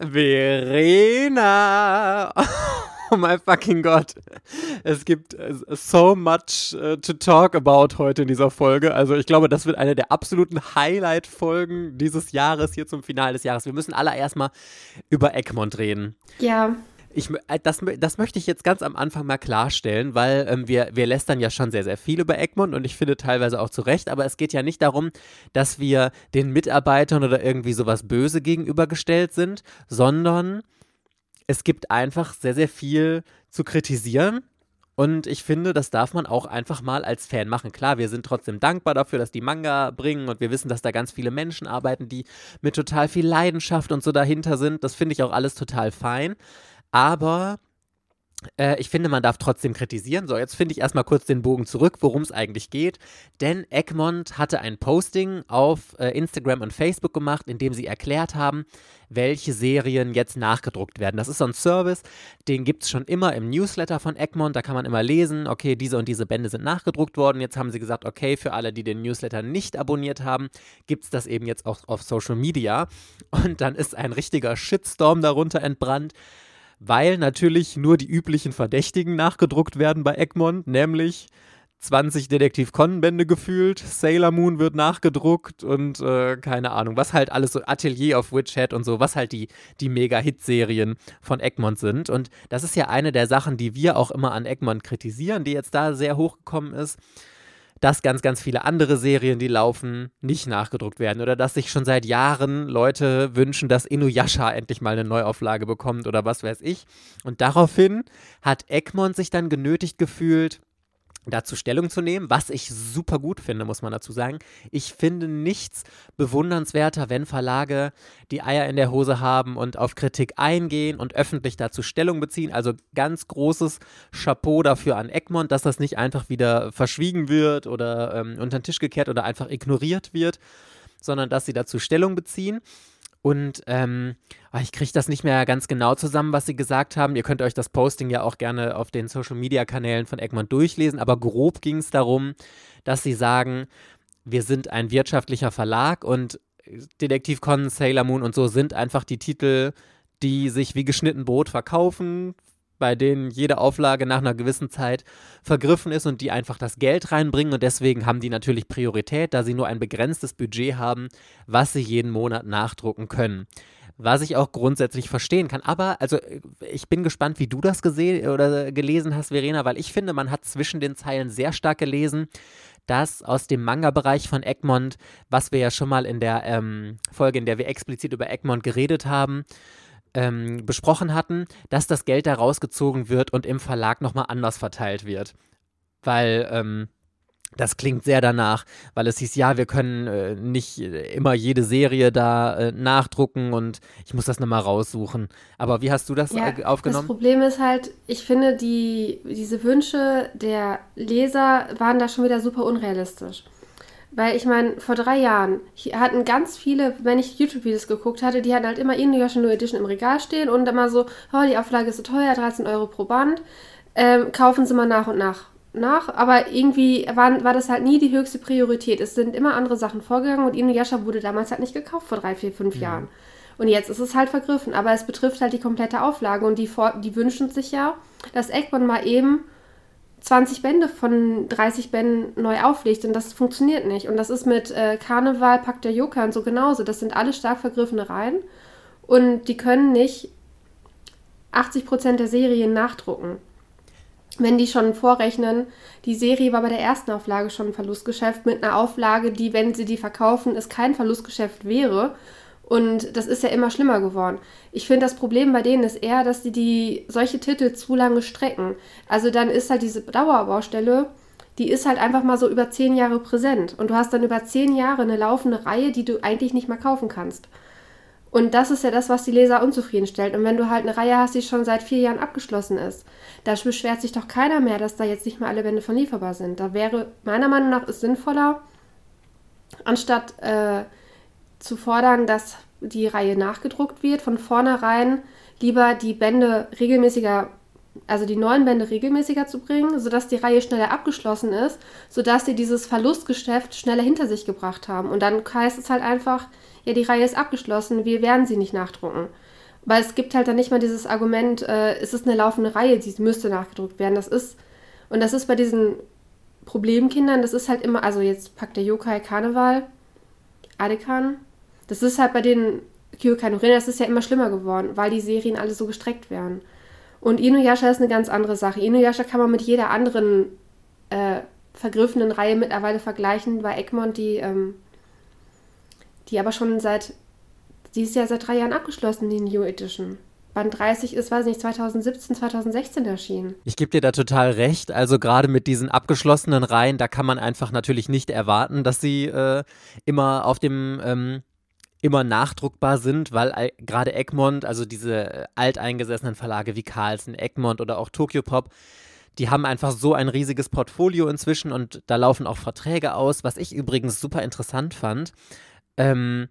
Verena! Oh my fucking God. Es gibt äh, so much uh, to talk about heute in dieser Folge. Also ich glaube, das wird eine der absoluten Highlight-Folgen dieses Jahres hier zum Finale des Jahres. Wir müssen alle erstmal über Egmont reden. Ja. Ich, äh, das, das möchte ich jetzt ganz am Anfang mal klarstellen, weil ähm, wir, wir lästern ja schon sehr, sehr viel über Egmont und ich finde teilweise auch zu Recht, aber es geht ja nicht darum, dass wir den Mitarbeitern oder irgendwie sowas böse gegenübergestellt sind, sondern es gibt einfach sehr, sehr viel zu kritisieren. Und ich finde, das darf man auch einfach mal als Fan machen. Klar, wir sind trotzdem dankbar dafür, dass die Manga bringen und wir wissen, dass da ganz viele Menschen arbeiten, die mit total viel Leidenschaft und so dahinter sind. Das finde ich auch alles total fein. Aber äh, ich finde, man darf trotzdem kritisieren. So, jetzt finde ich erstmal kurz den Bogen zurück, worum es eigentlich geht. Denn Egmont hatte ein Posting auf äh, Instagram und Facebook gemacht, in dem sie erklärt haben, welche Serien jetzt nachgedruckt werden. Das ist so ein Service, den gibt es schon immer im Newsletter von Egmont. Da kann man immer lesen, okay, diese und diese Bände sind nachgedruckt worden. Jetzt haben sie gesagt, okay, für alle, die den Newsletter nicht abonniert haben, gibt es das eben jetzt auch auf Social Media. Und dann ist ein richtiger Shitstorm darunter entbrannt weil natürlich nur die üblichen Verdächtigen nachgedruckt werden bei Egmont, nämlich 20 Detektiv Conan-Bände gefühlt, Sailor Moon wird nachgedruckt und äh, keine Ahnung, was halt alles so Atelier of Witch Hat und so, was halt die, die Mega-Hit-Serien von Egmont sind. Und das ist ja eine der Sachen, die wir auch immer an Egmont kritisieren, die jetzt da sehr hochgekommen ist dass ganz, ganz viele andere Serien, die laufen, nicht nachgedruckt werden oder dass sich schon seit Jahren Leute wünschen, dass Inuyasha endlich mal eine Neuauflage bekommt oder was weiß ich. Und daraufhin hat Egmont sich dann genötigt gefühlt, dazu Stellung zu nehmen, was ich super gut finde, muss man dazu sagen. Ich finde nichts bewundernswerter, wenn Verlage die Eier in der Hose haben und auf Kritik eingehen und öffentlich dazu Stellung beziehen. Also ganz großes Chapeau dafür an Egmont, dass das nicht einfach wieder verschwiegen wird oder ähm, unter den Tisch gekehrt oder einfach ignoriert wird, sondern dass sie dazu Stellung beziehen. Und ähm, ah, ich kriege das nicht mehr ganz genau zusammen, was sie gesagt haben. Ihr könnt euch das Posting ja auch gerne auf den Social-Media-Kanälen von Egmont durchlesen. Aber grob ging es darum, dass sie sagen, wir sind ein wirtschaftlicher Verlag und Detektiv Conan, Sailor Moon und so sind einfach die Titel, die sich wie geschnitten Brot verkaufen, bei denen jede Auflage nach einer gewissen Zeit vergriffen ist und die einfach das Geld reinbringen und deswegen haben die natürlich Priorität, da sie nur ein begrenztes Budget haben, was sie jeden Monat nachdrucken können. Was ich auch grundsätzlich verstehen kann. Aber, also, ich bin gespannt, wie du das gesehen oder gelesen hast, Verena, weil ich finde, man hat zwischen den Zeilen sehr stark gelesen, dass aus dem Manga-Bereich von Egmont, was wir ja schon mal in der ähm, Folge, in der wir explizit über Egmont geredet haben, ähm, besprochen hatten, dass das Geld da rausgezogen wird und im Verlag nochmal anders verteilt wird. Weil ähm, das klingt sehr danach, weil es hieß, ja, wir können äh, nicht immer jede Serie da äh, nachdrucken und ich muss das nochmal raussuchen. Aber wie hast du das ja, äh, aufgenommen? Das Problem ist halt, ich finde, die, diese Wünsche der Leser waren da schon wieder super unrealistisch. Weil ich meine, vor drei Jahren hatten ganz viele, wenn ich YouTube-Videos geguckt hatte, die hatten halt immer Inuyasha New Edition im Regal stehen und immer so, oh, die Auflage ist so teuer, 13 Euro pro Band, ähm, kaufen sie mal nach und nach nach. Aber irgendwie waren, war das halt nie die höchste Priorität. Es sind immer andere Sachen vorgegangen und Inuyasha wurde damals halt nicht gekauft vor drei, vier, fünf mhm. Jahren. Und jetzt ist es halt vergriffen. Aber es betrifft halt die komplette Auflage und die, die wünschen sich ja, dass Eggman mal eben 20 Bände von 30 Bänden neu auflegt und das funktioniert nicht. Und das ist mit äh, Karneval, Pakt der Joker und so genauso. Das sind alle stark vergriffene Reihen und die können nicht 80% der Serien nachdrucken. Wenn die schon vorrechnen, die Serie war bei der ersten Auflage schon ein Verlustgeschäft mit einer Auflage, die, wenn sie die verkaufen, es kein Verlustgeschäft wäre und das ist ja immer schlimmer geworden. Ich finde, das Problem bei denen ist eher, dass die, die solche Titel zu lange strecken. Also dann ist halt diese Dauerbaustelle, die ist halt einfach mal so über zehn Jahre präsent. Und du hast dann über zehn Jahre eine laufende Reihe, die du eigentlich nicht mehr kaufen kannst. Und das ist ja das, was die Leser unzufrieden stellt. Und wenn du halt eine Reihe hast, die schon seit vier Jahren abgeschlossen ist, da beschwert sich doch keiner mehr, dass da jetzt nicht mehr alle Bände von lieferbar sind. Da wäre meiner Meinung nach es sinnvoller, anstatt äh, zu fordern, dass die Reihe nachgedruckt wird, von vornherein lieber die Bände regelmäßiger, also die neuen Bände regelmäßiger zu bringen, sodass die Reihe schneller abgeschlossen ist, sodass sie dieses Verlustgeschäft schneller hinter sich gebracht haben. Und dann heißt es halt einfach, ja, die Reihe ist abgeschlossen, wir werden sie nicht nachdrucken. Weil es gibt halt dann nicht mal dieses Argument, äh, es ist eine laufende Reihe, die müsste nachgedruckt werden. Das ist, und das ist bei diesen Problemkindern, das ist halt immer, also jetzt packt der Yokai Karneval, Adekan, das ist halt bei den Kyokai no das ist ja immer schlimmer geworden, weil die Serien alle so gestreckt werden. Und Inuyasha ist eine ganz andere Sache. Inuyasha kann man mit jeder anderen äh, vergriffenen Reihe mittlerweile vergleichen. Bei Egmont, die, ähm, die aber schon seit, die ist ja seit drei Jahren abgeschlossen, die New Edition. Band 30 ist, weiß nicht, 2017, 2016 erschienen. Ich gebe dir da total recht. Also gerade mit diesen abgeschlossenen Reihen, da kann man einfach natürlich nicht erwarten, dass sie äh, immer auf dem ähm, immer nachdruckbar sind, weil gerade Egmont, also diese äh, alteingesessenen Verlage wie Carlsen, Egmont oder auch Tokyo Pop, die haben einfach so ein riesiges Portfolio inzwischen und da laufen auch Verträge aus, was ich übrigens super interessant fand. Ähm,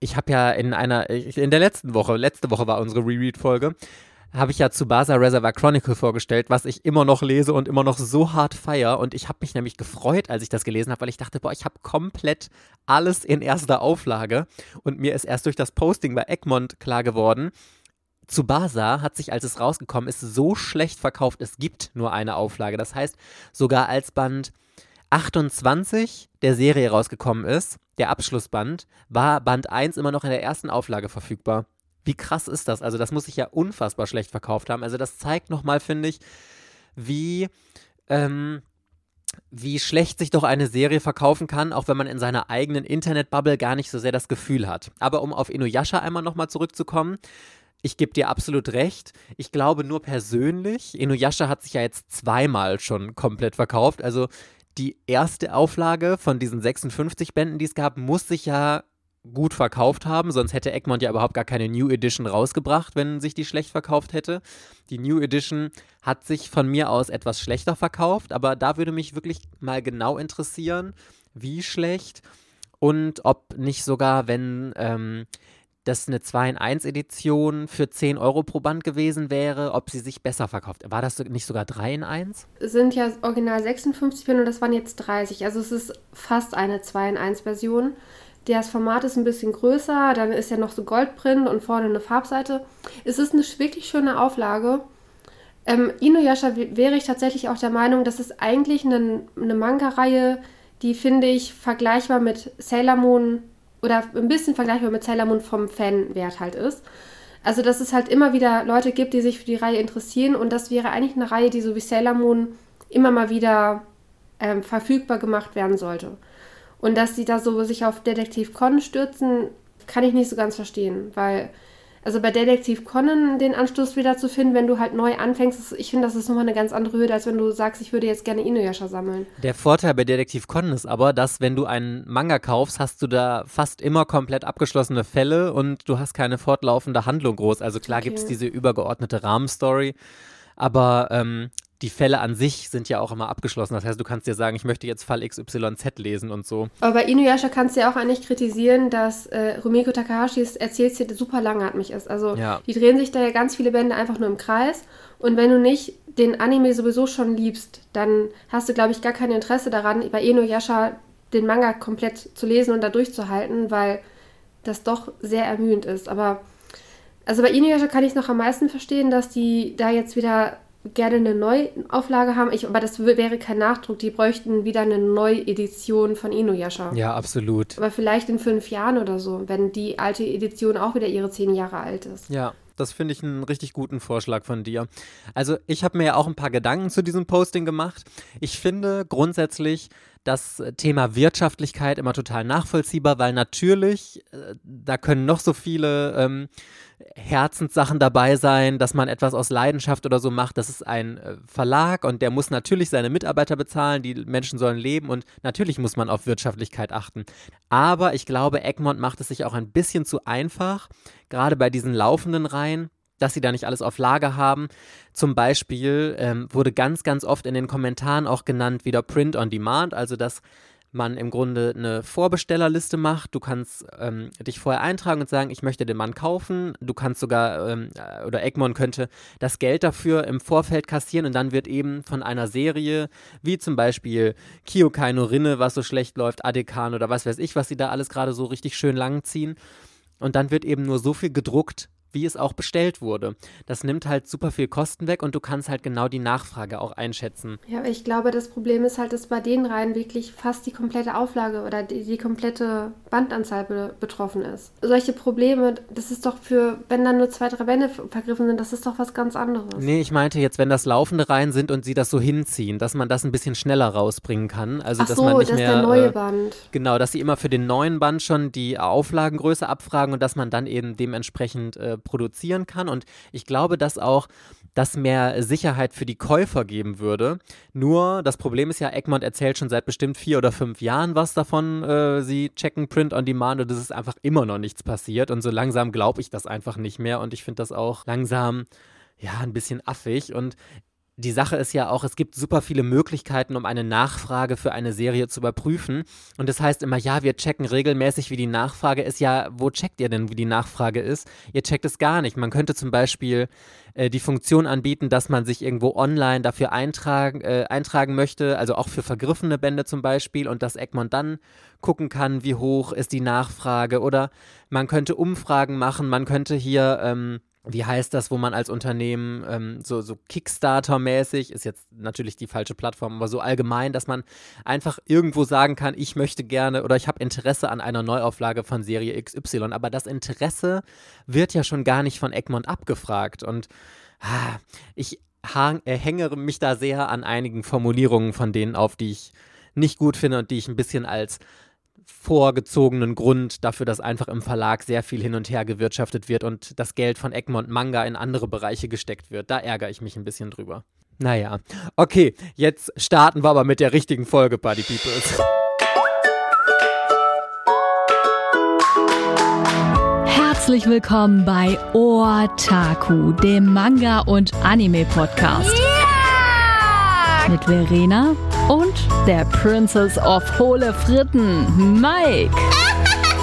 ich habe ja in einer, in der letzten Woche, letzte Woche war unsere Reread-Folge, habe ich ja zu Tsubasa Reservoir Chronicle vorgestellt, was ich immer noch lese und immer noch so hart feier. Und ich habe mich nämlich gefreut, als ich das gelesen habe, weil ich dachte, boah, ich habe komplett alles in erster Auflage. Und mir ist erst durch das Posting bei Egmont klar geworden, Tsubasa hat sich, als es rausgekommen ist, so schlecht verkauft, es gibt nur eine Auflage. Das heißt, sogar als Band 28 der Serie rausgekommen ist, der Abschlussband, war Band 1 immer noch in der ersten Auflage verfügbar. Wie krass ist das? Also, das muss sich ja unfassbar schlecht verkauft haben. Also, das zeigt nochmal, finde ich, wie. Ähm, wie schlecht sich doch eine Serie verkaufen kann, auch wenn man in seiner eigenen Internetbubble gar nicht so sehr das Gefühl hat. Aber um auf Inuyasha einmal nochmal zurückzukommen, ich gebe dir absolut recht. Ich glaube nur persönlich, Inuyasha hat sich ja jetzt zweimal schon komplett verkauft. Also die erste Auflage von diesen 56 Bänden, die es gab, muss sich ja gut verkauft haben, sonst hätte Egmont ja überhaupt gar keine New Edition rausgebracht, wenn sich die schlecht verkauft hätte. Die New Edition hat sich von mir aus etwas schlechter verkauft, aber da würde mich wirklich mal genau interessieren, wie schlecht und ob nicht sogar, wenn ähm, das eine 2 in 1 Edition für 10 Euro pro Band gewesen wäre, ob sie sich besser verkauft. War das nicht sogar 3 in 1? Sind ja original 56 Bände und das waren jetzt 30. Also es ist fast eine 2 in 1 Version. Das Format ist ein bisschen größer, dann ist ja noch so Goldprint und vorne eine Farbseite. Es ist eine wirklich schöne Auflage. Ähm, Inuyasha wäre ich tatsächlich auch der Meinung, das ist eigentlich eine, eine Manga-Reihe, die finde ich vergleichbar mit Sailor Moon oder ein bisschen vergleichbar mit Sailor Moon vom Fanwert halt ist. Also, dass es halt immer wieder Leute gibt, die sich für die Reihe interessieren und das wäre eigentlich eine Reihe, die so wie Sailor Moon immer mal wieder ähm, verfügbar gemacht werden sollte. Und dass sie da so sich auf Detektiv Conan stürzen, kann ich nicht so ganz verstehen, weil also bei Detektiv Conan den Anstoß wieder zu finden, wenn du halt neu anfängst, ich finde, das ist nochmal eine ganz andere Hürde, als wenn du sagst, ich würde jetzt gerne Inuyasha sammeln. Der Vorteil bei Detektiv Conan ist aber, dass wenn du einen Manga kaufst, hast du da fast immer komplett abgeschlossene Fälle und du hast keine fortlaufende Handlung groß. Also klar okay. gibt es diese übergeordnete Rahmenstory, aber ähm, die Fälle an sich sind ja auch immer abgeschlossen. Das heißt, du kannst dir sagen, ich möchte jetzt Fall XYZ lesen und so. Aber bei Inuyasha kannst du ja auch eigentlich kritisieren, dass äh, Rumiko Takahashis Erzählstil super langatmig ist. Also ja. die drehen sich da ja ganz viele Bände einfach nur im Kreis. Und wenn du nicht den Anime sowieso schon liebst, dann hast du, glaube ich, gar kein Interesse daran, bei Inuyasha den Manga komplett zu lesen und da durchzuhalten, weil das doch sehr ermüdend ist. Aber also bei Inuyasha kann ich noch am meisten verstehen, dass die da jetzt wieder gerne eine Neuauflage haben. Ich, aber das wäre kein Nachdruck. Die bräuchten wieder eine Neuedition von Inuyasha. Ja, absolut. Aber vielleicht in fünf Jahren oder so, wenn die alte Edition auch wieder ihre zehn Jahre alt ist. Ja. Das finde ich einen richtig guten Vorschlag von dir. Also ich habe mir ja auch ein paar Gedanken zu diesem Posting gemacht. Ich finde grundsätzlich das Thema Wirtschaftlichkeit immer total nachvollziehbar, weil natürlich, äh, da können noch so viele ähm, Herzenssachen dabei sein, dass man etwas aus Leidenschaft oder so macht. Das ist ein äh, Verlag und der muss natürlich seine Mitarbeiter bezahlen, die Menschen sollen leben und natürlich muss man auf Wirtschaftlichkeit achten. Aber ich glaube, Egmont macht es sich auch ein bisschen zu einfach, gerade bei diesen laufenden Reihen dass sie da nicht alles auf Lager haben. Zum Beispiel ähm, wurde ganz, ganz oft in den Kommentaren auch genannt wieder Print on Demand, also dass man im Grunde eine Vorbestellerliste macht. Du kannst ähm, dich vorher eintragen und sagen, ich möchte den Mann kaufen. Du kannst sogar, ähm, äh, oder Egmont könnte das Geld dafür im Vorfeld kassieren und dann wird eben von einer Serie, wie zum Beispiel Kyokai no Rinne, was so schlecht läuft, Adekan oder was weiß ich, was sie da alles gerade so richtig schön lang ziehen. Und dann wird eben nur so viel gedruckt, wie es auch bestellt wurde. Das nimmt halt super viel Kosten weg und du kannst halt genau die Nachfrage auch einschätzen. Ja, aber ich glaube, das Problem ist halt, dass bei den Reihen wirklich fast die komplette Auflage oder die, die komplette Bandanzahl be betroffen ist. Solche Probleme, das ist doch für, wenn dann nur zwei, drei Bände vergriffen sind, das ist doch was ganz anderes. Nee, ich meinte jetzt, wenn das laufende Reihen sind und sie das so hinziehen, dass man das ein bisschen schneller rausbringen kann. Also, Ach dass so, man nicht das mehr. ist der neue äh, Band. Genau, dass sie immer für den neuen Band schon die Auflagengröße abfragen und dass man dann eben dementsprechend äh, produzieren kann. Und ich glaube, dass auch das mehr Sicherheit für die Käufer geben würde. Nur das Problem ist ja, Egmont erzählt schon seit bestimmt vier oder fünf Jahren was davon. Äh, sie checken Print on Demand und es ist einfach immer noch nichts passiert. Und so langsam glaube ich das einfach nicht mehr. Und ich finde das auch langsam ja, ein bisschen affig. Und die Sache ist ja auch, es gibt super viele Möglichkeiten, um eine Nachfrage für eine Serie zu überprüfen. Und das heißt immer, ja, wir checken regelmäßig, wie die Nachfrage ist. Ja, wo checkt ihr denn, wie die Nachfrage ist? Ihr checkt es gar nicht. Man könnte zum Beispiel äh, die Funktion anbieten, dass man sich irgendwo online dafür eintragen, äh, eintragen möchte, also auch für vergriffene Bände zum Beispiel, und dass Egmont dann gucken kann, wie hoch ist die Nachfrage. Oder man könnte Umfragen machen, man könnte hier. Ähm, wie heißt das, wo man als Unternehmen ähm, so, so Kickstarter-mäßig, ist jetzt natürlich die falsche Plattform, aber so allgemein, dass man einfach irgendwo sagen kann, ich möchte gerne oder ich habe Interesse an einer Neuauflage von Serie XY. Aber das Interesse wird ja schon gar nicht von Egmont abgefragt. Und ah, ich hang, äh, hänge mich da sehr an einigen Formulierungen von denen auf, die ich nicht gut finde und die ich ein bisschen als vorgezogenen Grund dafür, dass einfach im Verlag sehr viel hin und her gewirtschaftet wird und das Geld von Egmont Manga in andere Bereiche gesteckt wird. Da ärgere ich mich ein bisschen drüber. Naja, okay, jetzt starten wir aber mit der richtigen Folge, Buddy Peoples. Herzlich willkommen bei Otaku, dem Manga- und Anime-Podcast. Mit Verena und der Princess of Hohle Fritten, Mike.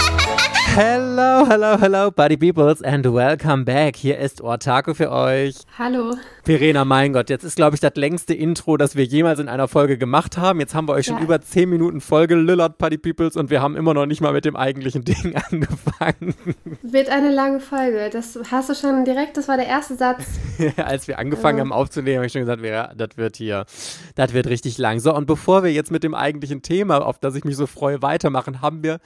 Hello, hello, hello, Buddy Peoples and welcome back. Hier ist Ortaku für euch. Hallo. Verena, mein Gott, jetzt ist, glaube ich, das längste Intro, das wir jemals in einer Folge gemacht haben. Jetzt haben wir euch schon Ja. über 10 Minuten Folge Lillard Buddy Peoples und wir haben immer noch nicht mal mit dem eigentlichen Ding angefangen. Wird eine lange Folge. Das hast du schon direkt, das war der erste Satz. Als wir angefangen Ja. haben aufzunehmen, habe ich schon gesagt, Vera, das wird hier, das wird richtig lang. So, und bevor wir jetzt mit dem eigentlichen Thema, auf das ich mich so freue, weitermachen, haben wir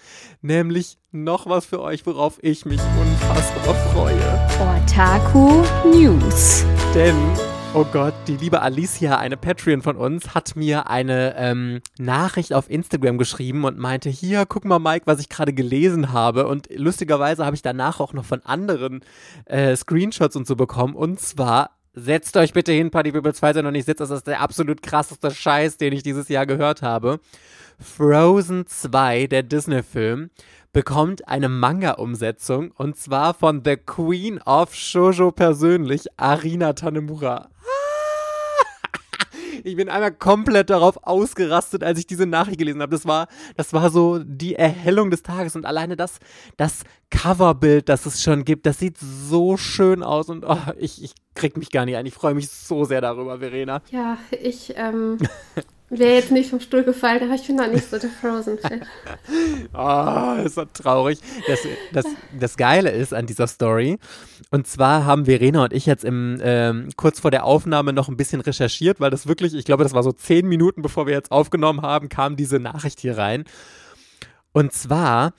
nämlich noch was für euch, worauf ich mich unfassbar freue. Otaku News. Denn, oh Gott, die liebe Alicia, eine Patreon von uns, hat mir eine ähm, Nachricht auf Instagram geschrieben und meinte, hier, guck mal, Mike, was ich gerade gelesen habe. Und lustigerweise habe ich danach auch noch von anderen äh, Screenshots und so bekommen. Und zwar, setzt euch bitte hin, Party falls ihr noch nicht sitzt, das ist der absolut krasseste Scheiß, den ich dieses Jahr gehört habe. Frozen 2, der Disney-Film, bekommt eine Manga-Umsetzung und zwar von The Queen of Shoujo persönlich, Arina Tanemura. Ich bin einmal komplett darauf ausgerastet, als ich diese Nachricht gelesen habe. Das war, das war so die Erhellung des Tages und alleine das, das Coverbild, das es schon gibt, das sieht so schön aus und oh, ich, ich krieg mich gar nicht ein. Ich freue mich so sehr darüber, Verena. Ja, ich ähm, wäre jetzt nicht vom Stuhl gefallen, aber ich bin noch nicht so der Frozen-Fan. Ah, ist so traurig. Das, das, das Geile ist an dieser Story, und zwar haben Verena und ich jetzt im, ähm, kurz vor der Aufnahme noch ein bisschen recherchiert, weil das wirklich, ich glaube, das war so zehn Minuten, bevor wir jetzt aufgenommen haben, kam diese Nachricht hier rein. Und zwar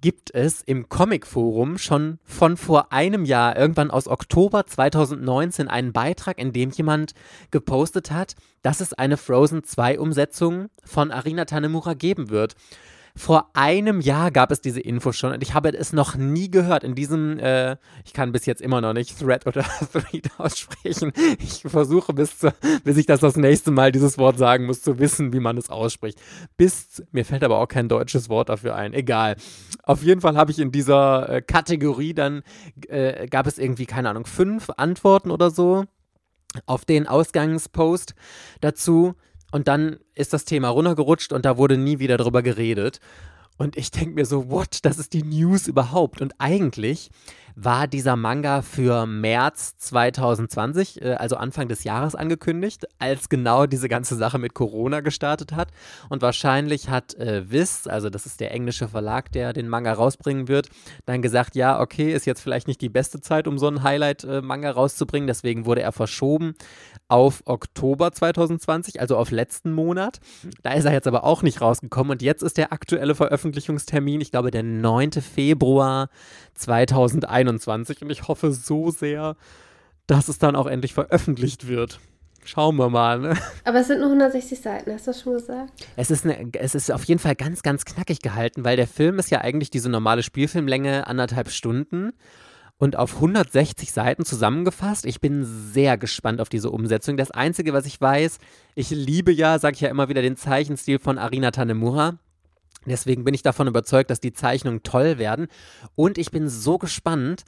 gibt es im Comic-Forum schon von vor einem Jahr, irgendwann aus Oktober 2019, einen Beitrag, in dem jemand gepostet hat, dass es eine Frozen 2-Umsetzung von Arina Tanemura geben wird. Vor einem Jahr gab es diese Info schon und ich habe es noch nie gehört. In diesem, äh, ich kann bis jetzt immer noch nicht Thread oder Thread aussprechen. Ich versuche bis, zu, bis ich das das nächste Mal dieses Wort sagen muss, zu wissen, wie man es ausspricht. Bis, mir fällt aber auch kein deutsches Wort dafür ein. Egal. Auf jeden Fall habe ich in dieser äh, Kategorie dann, äh, gab es irgendwie, keine Ahnung, fünf Antworten oder so auf den Ausgangspost dazu. Und dann ist das Thema runtergerutscht und da wurde nie wieder drüber geredet. Und ich denke mir so, what, das ist die News überhaupt. Und eigentlich war dieser Manga für März 2020, äh, also Anfang des Jahres angekündigt, als genau diese ganze Sache mit Corona gestartet hat. Und wahrscheinlich hat äh, Viz, also das ist der englische Verlag, der den Manga rausbringen wird, dann gesagt, ja, okay, ist jetzt vielleicht nicht die beste Zeit, um so einen Highlight-Manga rauszubringen. Deswegen wurde er verschoben auf Oktober 2020, also auf letzten Monat. Da ist er jetzt aber auch nicht rausgekommen und jetzt ist der aktuelle Veröffentlichungstermin, ich glaube, der 9. Februar 2021 und ich hoffe so sehr, dass es dann auch endlich veröffentlicht wird. Schauen wir mal. Ne? Aber es sind nur 160 Seiten, hast du das schon gesagt? Es ist, eine, es ist auf jeden Fall ganz, ganz knackig gehalten, weil der Film ist ja eigentlich diese normale Spielfilmlänge, anderthalb Stunden und auf 160 Seiten zusammengefasst. Ich bin sehr gespannt auf diese Umsetzung. Das Einzige, was ich weiß, ich liebe ja, sage ich ja immer wieder, den Zeichenstil von Arina Tanemura. Deswegen bin ich davon überzeugt, dass die Zeichnungen toll werden. Und ich bin so gespannt,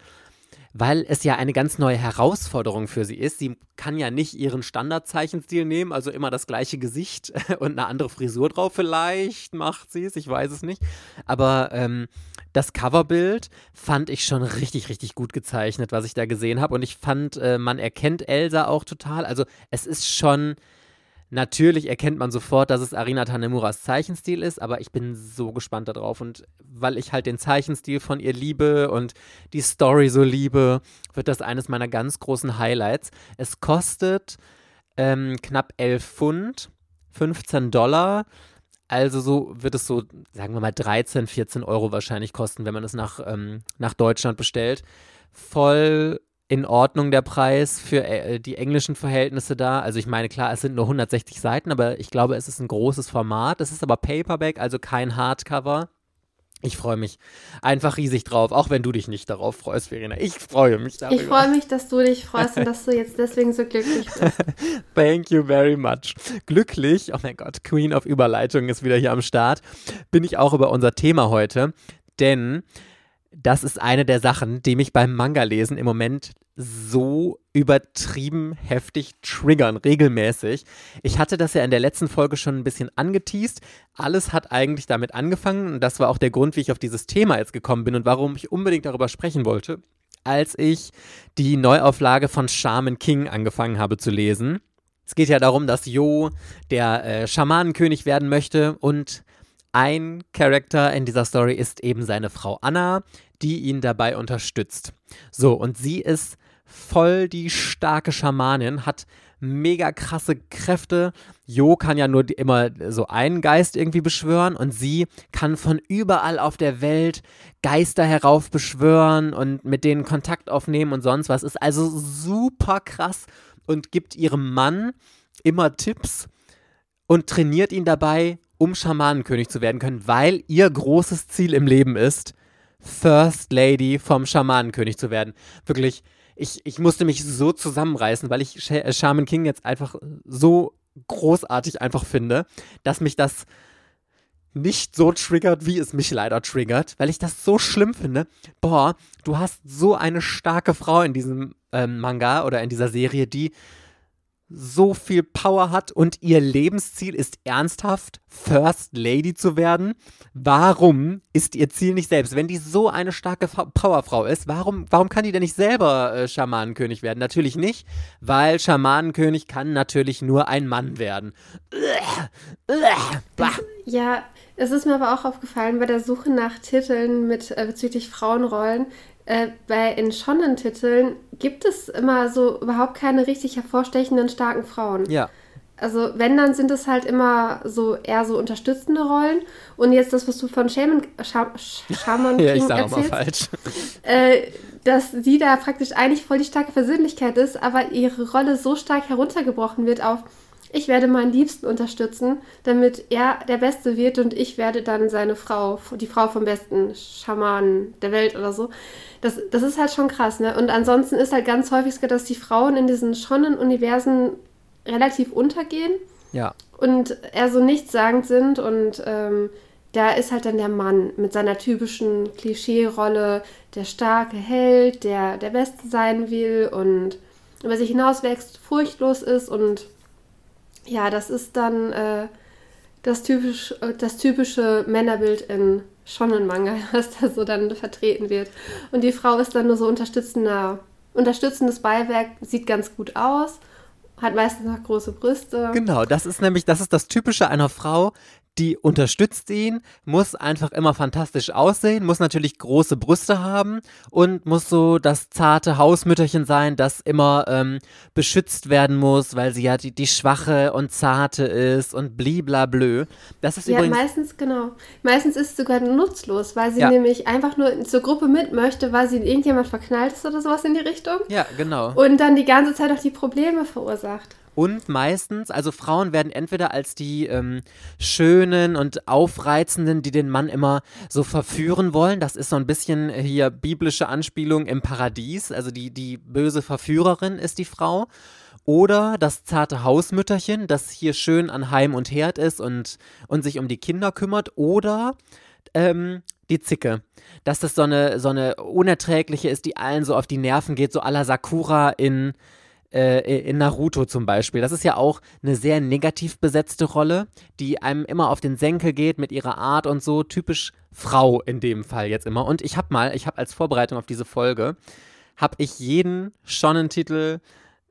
weil es ja eine ganz neue Herausforderung für sie ist. Sie kann ja nicht ihren Standardzeichenstil nehmen, also immer das gleiche Gesicht und eine andere Frisur drauf. Vielleicht macht sie es, ich weiß es nicht. Aber ähm, das Coverbild fand ich schon richtig, richtig gut gezeichnet, was ich da gesehen habe. Und ich fand, äh, man erkennt Elsa auch total. Also es ist schon Natürlich erkennt man sofort, dass es Arina Tanemuras Zeichenstil ist, aber ich bin so gespannt darauf. Und weil ich halt den Zeichenstil von ihr liebe und die Story so liebe, wird das eines meiner ganz großen Highlights. Es kostet ähm, knapp 11 Pfund, 15 Dollar. Also so wird es so, sagen wir mal, 13, 14 Euro wahrscheinlich kosten, wenn man es nach, ähm, nach Deutschland bestellt. Voll in Ordnung der Preis für äh, die englischen Verhältnisse da. Also ich meine, klar, es sind nur 160 Seiten, aber ich glaube, es ist ein großes Format. Es ist aber Paperback, also kein Hardcover. Ich freue mich einfach riesig drauf, auch wenn du dich nicht darauf freust, Verena. Ich freue mich darüber. Ich freue mich, dass du dich freust und dass du jetzt deswegen so glücklich bist. Thank you very much. Glücklich, oh mein Gott, Queen of Überleitung ist wieder hier am Start, bin ich auch über unser Thema heute, denn das ist eine der Sachen, die mich beim Manga-Lesen im Moment so übertrieben heftig triggern, regelmäßig. Ich hatte das ja in der letzten Folge schon ein bisschen angeteased. Alles hat eigentlich damit angefangen und das war auch der Grund, wie ich auf dieses Thema jetzt gekommen bin und warum ich unbedingt darüber sprechen wollte, als ich die Neuauflage von Shaman King angefangen habe zu lesen. Es geht ja darum, dass Jo der äh, Schamanenkönig werden möchte und ein Charakter in dieser Story ist eben seine Frau Anna, die ihn dabei unterstützt. So, und sie ist voll die starke Schamanin, hat mega krasse Kräfte. Jo kann ja nur immer so einen Geist irgendwie beschwören und sie kann von überall auf der Welt Geister heraufbeschwören und mit denen Kontakt aufnehmen und sonst was. Ist also super krass und gibt ihrem Mann immer Tipps und trainiert ihn dabei, um Schamanenkönig zu werden können, weil ihr großes Ziel im Leben ist, First Lady vom Schamanenkönig zu werden. Wirklich, ich, ich musste mich so zusammenreißen, weil ich Sh Shaman King jetzt einfach so großartig einfach finde, dass mich das nicht so triggert, wie es mich leider triggert, weil ich das so schlimm finde. Boah, du hast so eine starke Frau in diesem ähm, Manga oder in dieser Serie, die so viel Power hat und ihr Lebensziel ist ernsthaft First Lady zu werden. Warum ist ihr Ziel nicht selbst? Wenn die so eine starke Powerfrau ist, warum, warum kann die denn nicht selber äh, Schamanenkönig werden? Natürlich nicht, weil Schamanenkönig kann natürlich nur ein Mann werden. Ja, es ist mir aber auch aufgefallen bei der Suche nach Titeln mit äh, bezüglich Frauenrollen, äh, bei in Shonen-Titeln gibt es immer so überhaupt keine richtig hervorstechenden starken Frauen. Ja. Also wenn, dann sind es halt immer so eher so unterstützende Rollen. Und jetzt das, was du von Shaman, Scha Shaman ja, ich sag erzählst, mal falsch. Äh, dass sie da praktisch eigentlich voll die starke Persönlichkeit ist, aber ihre Rolle so stark heruntergebrochen wird auf ich werde meinen Liebsten unterstützen, damit er der Beste wird und ich werde dann seine Frau, die Frau vom besten Schamanen der Welt oder so. Das, das ist halt schon krass, ne? Und ansonsten ist halt ganz häufig so, dass die Frauen in diesen Shonen-Universen relativ untergehen. Ja. Und eher so nichtssagend sind und ähm, da ist halt dann der Mann mit seiner typischen Klischee-Rolle, der starke Held, der der Beste sein will und über sich hinauswächst, furchtlos ist und ja, das ist dann äh, das, typisch, das typische Männerbild in Shonen-Manga, was da so dann vertreten wird. Und die Frau ist dann nur so unterstützender, unterstützendes Beiwerk, sieht ganz gut aus, hat meistens noch große Brüste. Genau, das ist nämlich, das ist das Typische einer Frau, die unterstützt ihn, muss einfach immer fantastisch aussehen, muss natürlich große Brüste haben und muss so das zarte Hausmütterchen sein, das immer ähm, beschützt werden muss, weil sie ja die, die schwache und zarte ist und bliblablö. Das ist ja, übrigens. meistens, genau. Meistens ist es sogar nutzlos, weil sie ja. nämlich einfach nur zur Gruppe mit möchte, weil sie in irgendjemand verknallt ist oder sowas in die Richtung. Ja, genau. Und dann die ganze Zeit auch die Probleme verursacht. Und meistens, also Frauen werden entweder als die ähm, schönen und aufreizenden, die den Mann immer so verführen wollen. Das ist so ein bisschen hier biblische Anspielung im Paradies. Also die, die böse Verführerin ist die Frau. Oder das zarte Hausmütterchen, das hier schön an Heim und Herd ist und, und sich um die Kinder kümmert. Oder ähm, die Zicke. Dass das so eine, so eine unerträgliche ist, die allen so auf die Nerven geht, so à la Sakura in äh, in Naruto zum Beispiel. Das ist ja auch eine sehr negativ besetzte Rolle, die einem immer auf den Senkel geht mit ihrer Art und so. Typisch Frau in dem Fall jetzt immer. Und ich habe mal, ich habe als Vorbereitung auf diese Folge, habe ich jeden Shonen-Titel,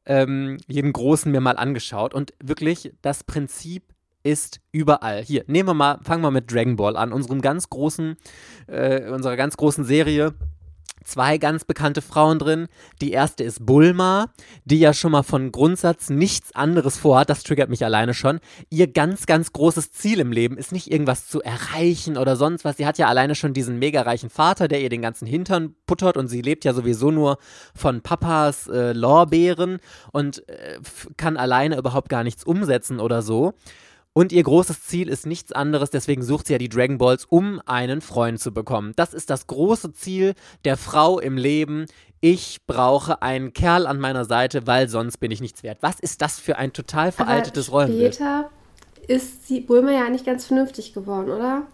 ähm, jeden großen mir mal angeschaut. Und wirklich, das Prinzip ist überall. Hier, nehmen wir mal, fangen wir mit Dragon Ball an, unserem ganz großen, äh, unserer ganz großen Serie zwei ganz bekannte Frauen drin. Die erste ist Bulma, die ja schon mal von Grundsatz nichts anderes vorhat. Das triggert mich alleine schon. Ihr ganz, ganz großes Ziel im Leben ist nicht irgendwas zu erreichen oder sonst was. Sie hat ja alleine schon diesen mega reichen Vater, der ihr den ganzen Hintern puttert und sie lebt ja sowieso nur von Papas äh, Lorbeeren und äh, kann alleine überhaupt gar nichts umsetzen oder so. Und ihr großes Ziel ist nichts anderes, deswegen sucht sie ja die Dragon Balls, um einen Freund zu bekommen. Das ist das große Ziel der Frau im Leben. Ich brauche einen Kerl an meiner Seite, weil sonst bin ich nichts wert. Was ist das für ein total veraltetes Aber Rollenbild? Später ist sie Bulma ja nicht ganz vernünftig geworden, oder?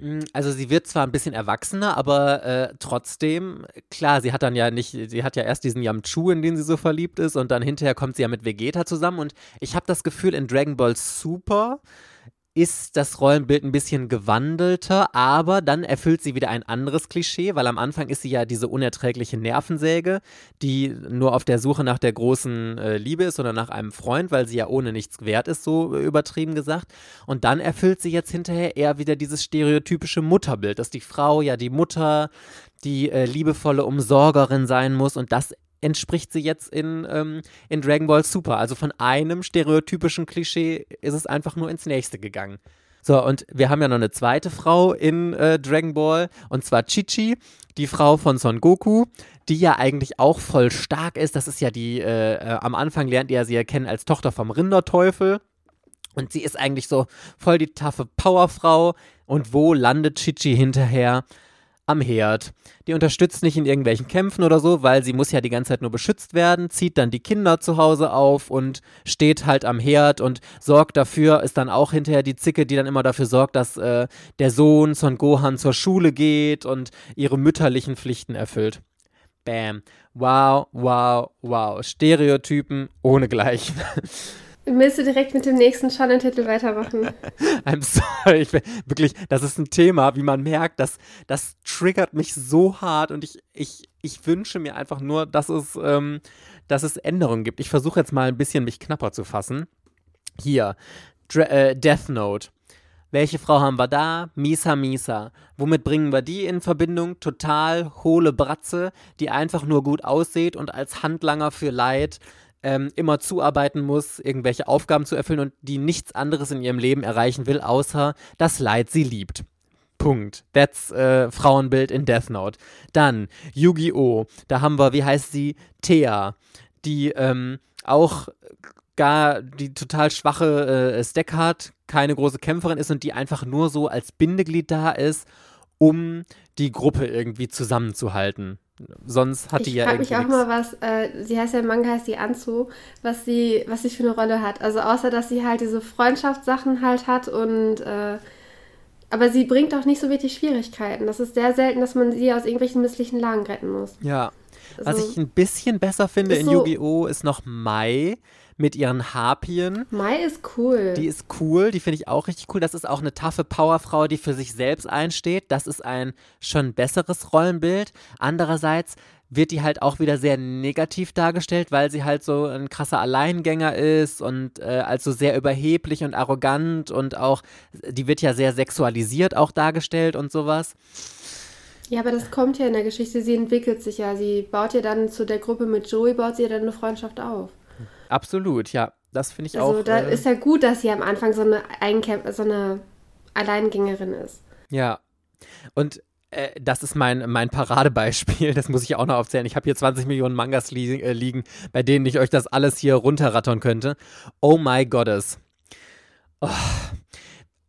Mm, also sie wird zwar ein bisschen erwachsener, aber äh, trotzdem, klar, sie hat dann ja nicht, sie hat ja erst diesen Yamchu, in den sie so verliebt ist und dann hinterher kommt sie ja mit Vegeta zusammen. Und ich habe das Gefühl, in Dragon Ball Super ist das Rollenbild ein bisschen gewandelter, aber dann erfüllt sie wieder ein anderes Klischee, weil am Anfang ist sie ja diese unerträgliche Nervensäge, die nur auf der Suche nach der großen äh, Liebe ist oder nach einem Freund, weil sie ja ohne nichts wert ist, so übertrieben gesagt. Und dann erfüllt sie jetzt hinterher eher wieder dieses stereotypische Mutterbild, dass die Frau ja die Mutter, die äh, liebevolle Umsorgerin sein muss und das entspricht sie jetzt in, ähm, in Dragon Ball Super. Also von einem stereotypischen Klischee ist es einfach nur ins nächste gegangen. So, und wir haben ja noch eine zweite Frau in äh, Dragon Ball, und zwar Chichi, die Frau von Son Goku, die ja eigentlich auch voll stark ist. Das ist ja die, äh, äh, am Anfang lernt ihr sie ja kennen als Tochter vom Rinderteufel. Und sie ist eigentlich so voll die taffe Powerfrau. Und wo landet Chichi hinterher? Am Herd. Die unterstützt nicht in irgendwelchen Kämpfen oder so, weil sie muss ja die ganze Zeit nur beschützt werden, zieht dann die Kinder zu Hause auf und steht halt am Herd und sorgt dafür, ist dann auch hinterher die Zicke, die dann immer dafür sorgt, dass äh, der Sohn Son Gohan zur Schule geht und ihre mütterlichen Pflichten erfüllt. Bam. Wow, wow, wow. Stereotypen ohne Gleichen. Willst du direkt mit dem nächsten Shonen-Titel weitermachen? I'm sorry. Ich bin, wirklich, das ist ein Thema, wie man merkt, das, das triggert mich so hart und ich, ich, ich wünsche mir einfach nur, dass es, ähm, dass es Änderungen gibt. Ich versuche jetzt mal ein bisschen mich knapper zu fassen. Hier, Dre äh, Death Note. Welche Frau haben wir da? Misa Misa. Womit bringen wir die in Verbindung? Total hohle Bratze, die einfach nur gut aussieht und als Handlanger für Leid ähm, immer zuarbeiten muss, irgendwelche Aufgaben zu erfüllen und die nichts anderes in ihrem Leben erreichen will, außer das Leid sie liebt. Punkt. That's äh, Frauenbild in Death Note. Dann Yu-Gi-Oh! Da haben wir, wie heißt sie? Thea, die ähm, auch gar die total schwache äh, Stack hat, keine große Kämpferin ist und die einfach nur so als Bindeglied da ist, um die Gruppe irgendwie zusammenzuhalten. Sonst hat ich die ja irgendwie. Ich frage mich auch mal, was, äh, sie heißt ja im Manga, heißt die Anzu, was sie, was sie für eine Rolle hat. Also außer, dass sie halt diese Freundschaftssachen halt hat und, äh, aber sie bringt auch nicht so wirklich Schwierigkeiten. Das ist sehr selten, dass man sie aus irgendwelchen misslichen Lagen retten muss. Ja. Was Also- ich ein bisschen besser finde in so- Yu-Gi-Oh! ist noch Mai mit ihren Harpien. Mai ist cool. Die ist cool, die finde ich auch richtig cool. Das ist auch eine taffe Powerfrau, die für sich selbst einsteht. Das ist ein schon besseres Rollenbild. Andererseits wird die halt auch wieder sehr negativ dargestellt, weil sie halt so ein krasser Alleingänger ist und äh, als so sehr überheblich und arrogant und auch, die wird ja sehr sexualisiert auch dargestellt und sowas. ja, aber das kommt ja in der Geschichte. Sie entwickelt sich ja. Sie baut ja dann zu der Gruppe mit Joey, baut sie ja dann eine Freundschaft auf. Absolut, ja. Das finde ich Also auch. da äh, ist ja gut, dass sie am Anfang so eine, so eine Alleingängerin ist. Ja. Und äh, das ist mein, mein Paradebeispiel, das muss ich auch noch aufzählen. Ich habe hier 20 Millionen Mangas li äh, liegen, bei denen ich euch das alles hier runterrattern könnte. Oh my Goddess. Oh.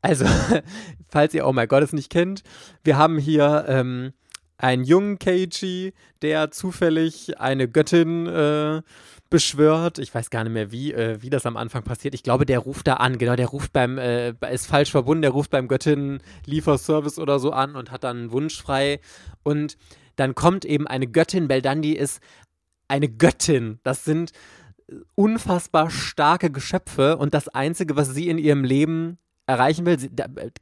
Also, falls ihr Oh my Goddess nicht kennt, wir haben hier ähm, einen jungen Keiji, der zufällig eine Göttin äh, beschwört. Ich weiß gar nicht mehr, wie, äh, wie das am Anfang passiert. Ich glaube, der ruft da an. Genau, der ruft beim, äh, ist falsch verbunden, der ruft beim Göttin-Lieferservice oder so an und hat dann einen Wunsch frei. Und dann kommt eben eine Göttin. Beldandi ist eine Göttin. Das sind unfassbar starke Geschöpfe und das Einzige, was sie in ihrem Leben erreichen will,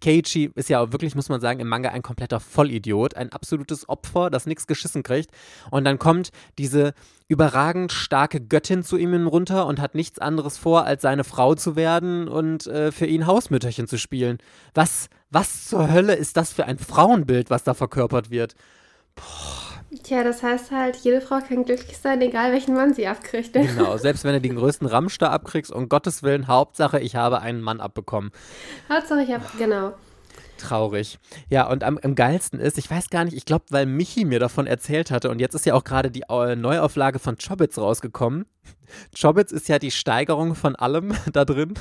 Keiichi ist ja wirklich, muss man sagen, im Manga ein kompletter Vollidiot, ein absolutes Opfer, das nichts geschissen kriegt. Und dann kommt diese überragend starke Göttin zu ihm runter und hat nichts anderes vor, als seine Frau zu werden und äh, für ihn Hausmütterchen zu spielen. Was, was zur Hölle ist das für ein Frauenbild, was da verkörpert wird? Tja, das heißt halt, jede Frau kann glücklich sein, egal welchen Mann sie abkriegt. ne? Genau, selbst wenn du den größten da abkriegst, um Gottes Willen, Hauptsache, ich habe einen Mann abbekommen. Hauptsache, ich hab, genau. Traurig. Ja, und am, am geilsten ist, ich weiß gar nicht, ich glaube, weil Michi mir davon erzählt hatte, und jetzt ist ja auch gerade die äh, Neuauflage von Chobits rausgekommen. Chobits ist ja die Steigerung von allem da drin,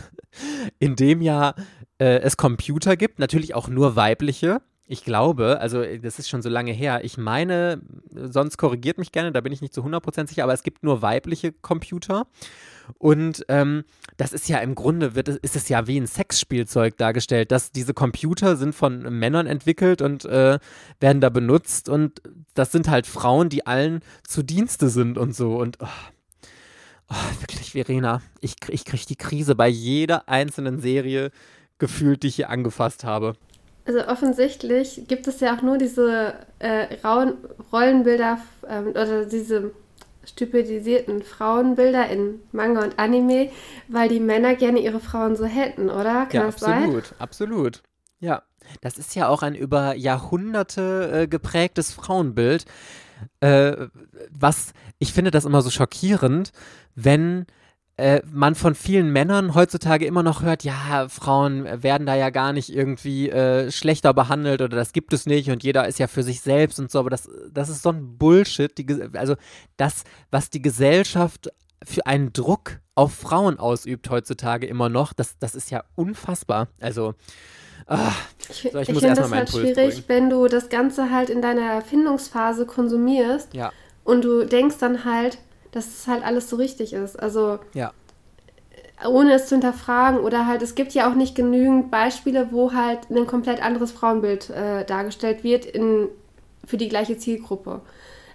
in dem ja äh, es Computer gibt, natürlich auch nur weibliche. Ich glaube, also äh, das ist schon so lange her, ich meine, sonst korrigiert mich gerne, da bin ich nicht zu 100% sicher, aber es gibt nur weibliche Computer. Und ähm, das ist ja im Grunde, wird, ist es ja wie ein Sexspielzeug dargestellt, dass diese Computer sind von Männern entwickelt und äh, werden da benutzt und das sind halt Frauen, die allen zu Dienste sind und so. Und oh, oh, wirklich, Verena, ich, ich kriege die Krise bei jeder einzelnen Serie gefühlt, die ich hier angefasst habe. Also offensichtlich gibt es ja auch nur diese äh, rauen Rollenbilder ähm, oder diese stupidisierten Frauenbilder in Manga und Anime, weil die Männer gerne ihre Frauen so hätten, oder? Kann ja, das sein? absolut, absolut. Ja, das ist ja auch ein über Jahrhunderte äh, geprägtes Frauenbild. Äh, was ich finde das immer so schockierend, wenn äh, man von vielen Männern heutzutage immer noch hört, ja, Frauen werden da ja gar nicht irgendwie äh, schlechter behandelt oder das gibt es nicht und jeder ist ja für sich selbst und so, aber das, das ist so ein Bullshit. Die, also das, was die Gesellschaft für einen Druck auf Frauen ausübt heutzutage immer noch, das, das ist ja unfassbar. Also, ah, Ich, So, ich ich muss finde erst mal das meinen halt Puls schwierig, beruhigen. wenn du das Ganze halt in deiner Erfindungsphase konsumierst ja, und du denkst dann halt, dass es halt alles so richtig ist. Also ja, ohne es zu hinterfragen oder halt, es gibt ja auch nicht genügend Beispiele, wo halt ein komplett anderes Frauenbild äh, dargestellt wird in, für die gleiche Zielgruppe.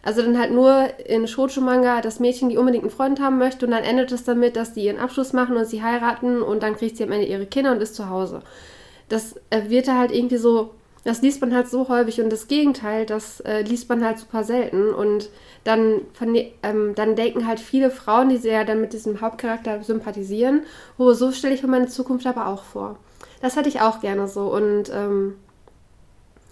Also dann halt nur in Shoujo-Manga das Mädchen, die unbedingt einen Freund haben möchte und dann endet es damit, dass die ihren Abschluss machen und sie heiraten und dann kriegt sie am Ende ihre Kinder und ist zu Hause. Das äh, wird da halt irgendwie so, das liest man halt so häufig und das Gegenteil, das äh, liest man halt super selten und dann, verne- ähm, dann denken halt viele Frauen, die sehr dann mit diesem Hauptcharakter sympathisieren, oh, so stelle ich mir meine Zukunft aber auch vor. Das hätte ich auch gerne so und ähm,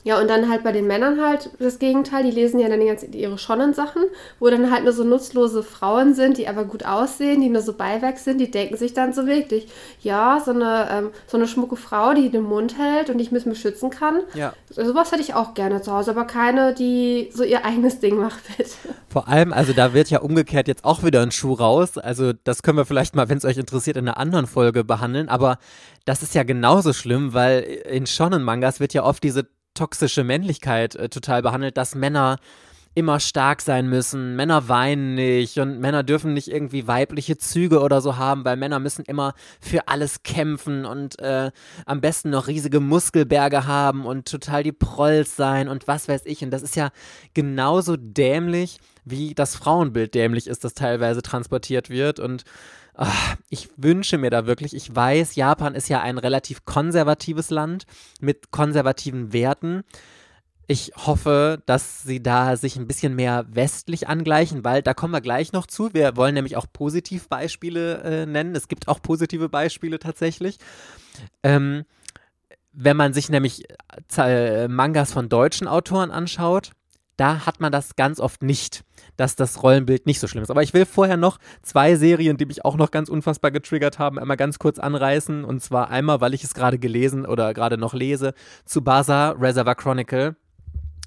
ja, und dann halt bei den Männern halt das Gegenteil. Die lesen ja dann die ganze, ihre Shonen-Sachen, wo dann halt nur so nutzlose Frauen sind, die aber gut aussehen, die nur so Beiwerk sind. Die denken sich dann so wirklich, ja, so eine, ähm, so eine schmucke Frau, die den Mund hält und ich mich beschützen kann. ja. Sowas hätte ich auch gerne zu Hause, aber keine, die so ihr eigenes Ding macht, bitte. Vor allem, also da wird ja umgekehrt jetzt auch wieder ein Schuh raus. Also das können wir vielleicht mal, wenn es euch interessiert, in einer anderen Folge behandeln. Aber das ist ja genauso schlimm, weil in Shonen-Mangas wird ja oft diese toxische Männlichkeit äh, total behandelt, dass Männer immer stark sein müssen. Männer weinen nicht und Männer dürfen nicht irgendwie weibliche Züge oder so haben, weil Männer müssen immer für alles kämpfen und äh, am besten noch riesige Muskelberge haben und total die Prolls sein und was weiß ich. Und das ist ja genauso dämlich, wie das Frauenbild dämlich ist, das teilweise transportiert wird. Und ach, ich wünsche mir da wirklich, ich weiß, Japan ist ja ein relativ konservatives Land mit konservativen Werten. Ich hoffe, dass sie da sich ein bisschen mehr westlich angleichen, weil da kommen wir gleich noch zu. Wir wollen nämlich auch Positivbeispiele äh, nennen. Es gibt auch positive Beispiele tatsächlich. Ähm, wenn man sich nämlich äh, Mangas von deutschen Autoren anschaut, da hat man das ganz oft nicht, dass das Rollenbild nicht so schlimm ist. Aber ich will vorher noch zwei Serien, die mich auch noch ganz unfassbar getriggert haben, einmal ganz kurz anreißen. Und zwar einmal, weil ich es gerade gelesen oder gerade noch lese, zu Baza Reservoir Chronicle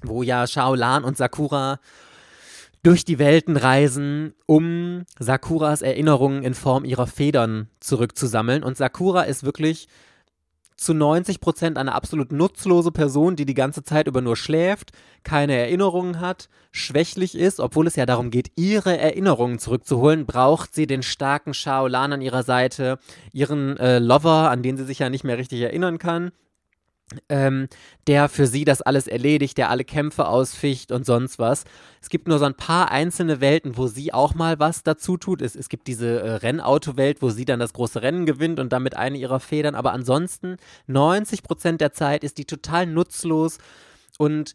wo ja Shaolan und Sakura durch die Welten reisen, um Sakuras Erinnerungen in Form ihrer Federn zurückzusammeln. Und Sakura ist wirklich zu 90 Prozent eine absolut nutzlose Person, die die ganze Zeit über nur schläft, keine Erinnerungen hat, schwächlich ist, obwohl es ja darum geht, ihre Erinnerungen zurückzuholen, braucht sie den starken Shaolan an ihrer Seite, ihren äh, Lover, an den sie sich ja nicht mehr richtig erinnern kann, ähm, der für sie das alles erledigt, der alle Kämpfe ausficht und sonst was. Es gibt nur so ein paar einzelne Welten, wo sie auch mal was dazu tut. Es, es gibt diese äh, Rennautowelt, wo sie dann das große Rennen gewinnt und damit eine ihrer Federn. Aber ansonsten 90 Prozent der Zeit ist die total nutzlos und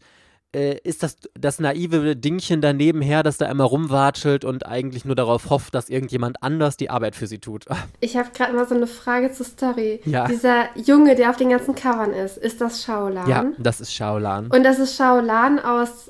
äh, ist das das naive Dingchen daneben her, das da immer rumwatschelt und eigentlich nur darauf hofft, dass irgendjemand anders die Arbeit für sie tut. Ich habe gerade mal so eine Frage zur Story. Ja. Dieser Junge, der auf den ganzen Covern ist, ist das Shaolan? Ja, das ist Shaolan. Und das ist Shaolan aus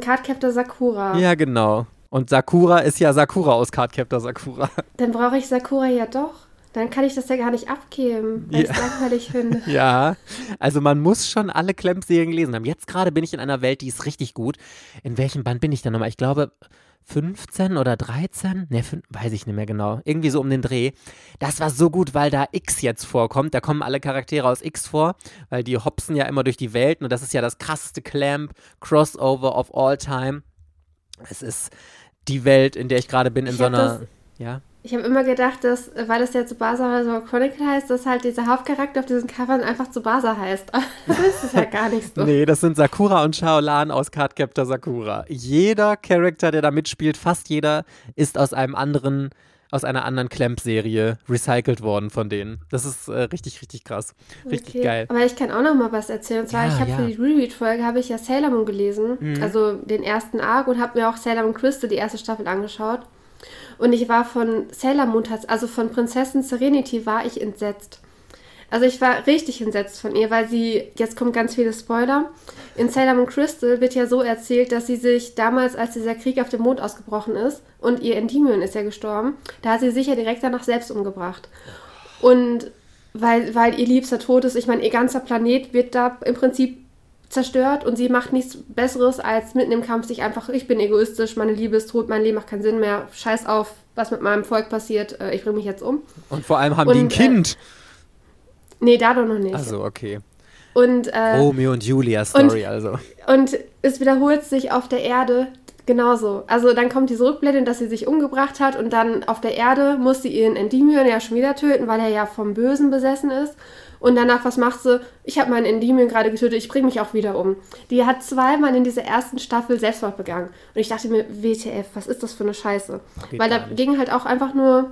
Cardcaptor Sakura. Ja, genau. Und Sakura ist ja Sakura aus Cardcaptor Sakura. Dann brauche ich Sakura ja doch. Dann kann ich das ja gar nicht abgeben, weil ja. ich es langweilig finde. Ja, also man muss schon alle Clamp-Serien gelesen haben. Jetzt gerade bin ich in einer Welt, die ist richtig gut. In welchem Band bin ich denn nochmal? Ich glaube 15 oder 13? Ne, weiß ich nicht mehr genau. Irgendwie so um den Dreh. Das war so gut, weil da X jetzt vorkommt. Da kommen alle Charaktere aus X vor, weil die hopsen ja immer durch die Welten und das ist ja das krasseste Clamp-Crossover of all time. Es ist die Welt, in der ich gerade bin, in ich so einer. Ja. Ich habe immer gedacht, dass, weil das ja Tsubasa Resort Chronicle heißt, dass halt dieser Hauptcharakter auf diesen Covern einfach Tsubasa heißt. das ist ja gar nicht so. nee, das sind Sakura und Shaolan aus Cardcaptor Sakura. Jeder Charakter, der da mitspielt, fast jeder, ist aus einem anderen, aus einer anderen Clamp-Serie recycelt worden von denen. Das ist äh, richtig, richtig krass. Richtig okay. geil. Aber ich kann auch noch mal was erzählen. Und zwar, Ja, ich habe ja. für die Reread-Folge habe ich ja Sailor Moon gelesen, Mhm. also den ersten Arc und habe mir auch Sailor Moon Crystal, die erste Staffel, angeschaut. Und ich war von Sailor Moon, also von Prinzessin Serenity, war ich entsetzt. Also ich war richtig entsetzt von ihr, weil sie, jetzt kommt ganz viele Spoiler, in Sailor Moon Crystal wird ja so erzählt, dass sie sich damals, als dieser Krieg auf dem Mond ausgebrochen ist und ihr Endymion ist ja gestorben, da hat sie sich ja direkt danach selbst umgebracht. Und weil, weil ihr Liebster tot ist, ich meine, ihr ganzer Planet wird da im Prinzip zerstört und sie macht nichts Besseres, als mitten im Kampf sich einfach, ich bin egoistisch, meine Liebe ist tot, mein Leben macht keinen Sinn mehr, scheiß auf, was mit meinem Volk passiert, äh, ich bringe mich jetzt um. Und vor allem haben die ein Und, äh, Kind. Nee, da doch noch nicht. also, okay. Und, äh, Romeo und Julia Story, also. und es wiederholt sich auf der Erde genauso. Also dann kommt diese Rückblende, dass sie sich umgebracht hat und dann auf der Erde muss sie ihren Endymion ja schon wieder töten, weil er ja vom Bösen besessen ist. Und danach, was macht sie? Ich habe meinen Endymion gerade getötet, ich bringe mich auch wieder um. Die hat zweimal in dieser ersten Staffel Selbstmord begangen. Und ich dachte mir, WTF, was ist das für eine Scheiße? Geht weil da ging halt auch einfach nur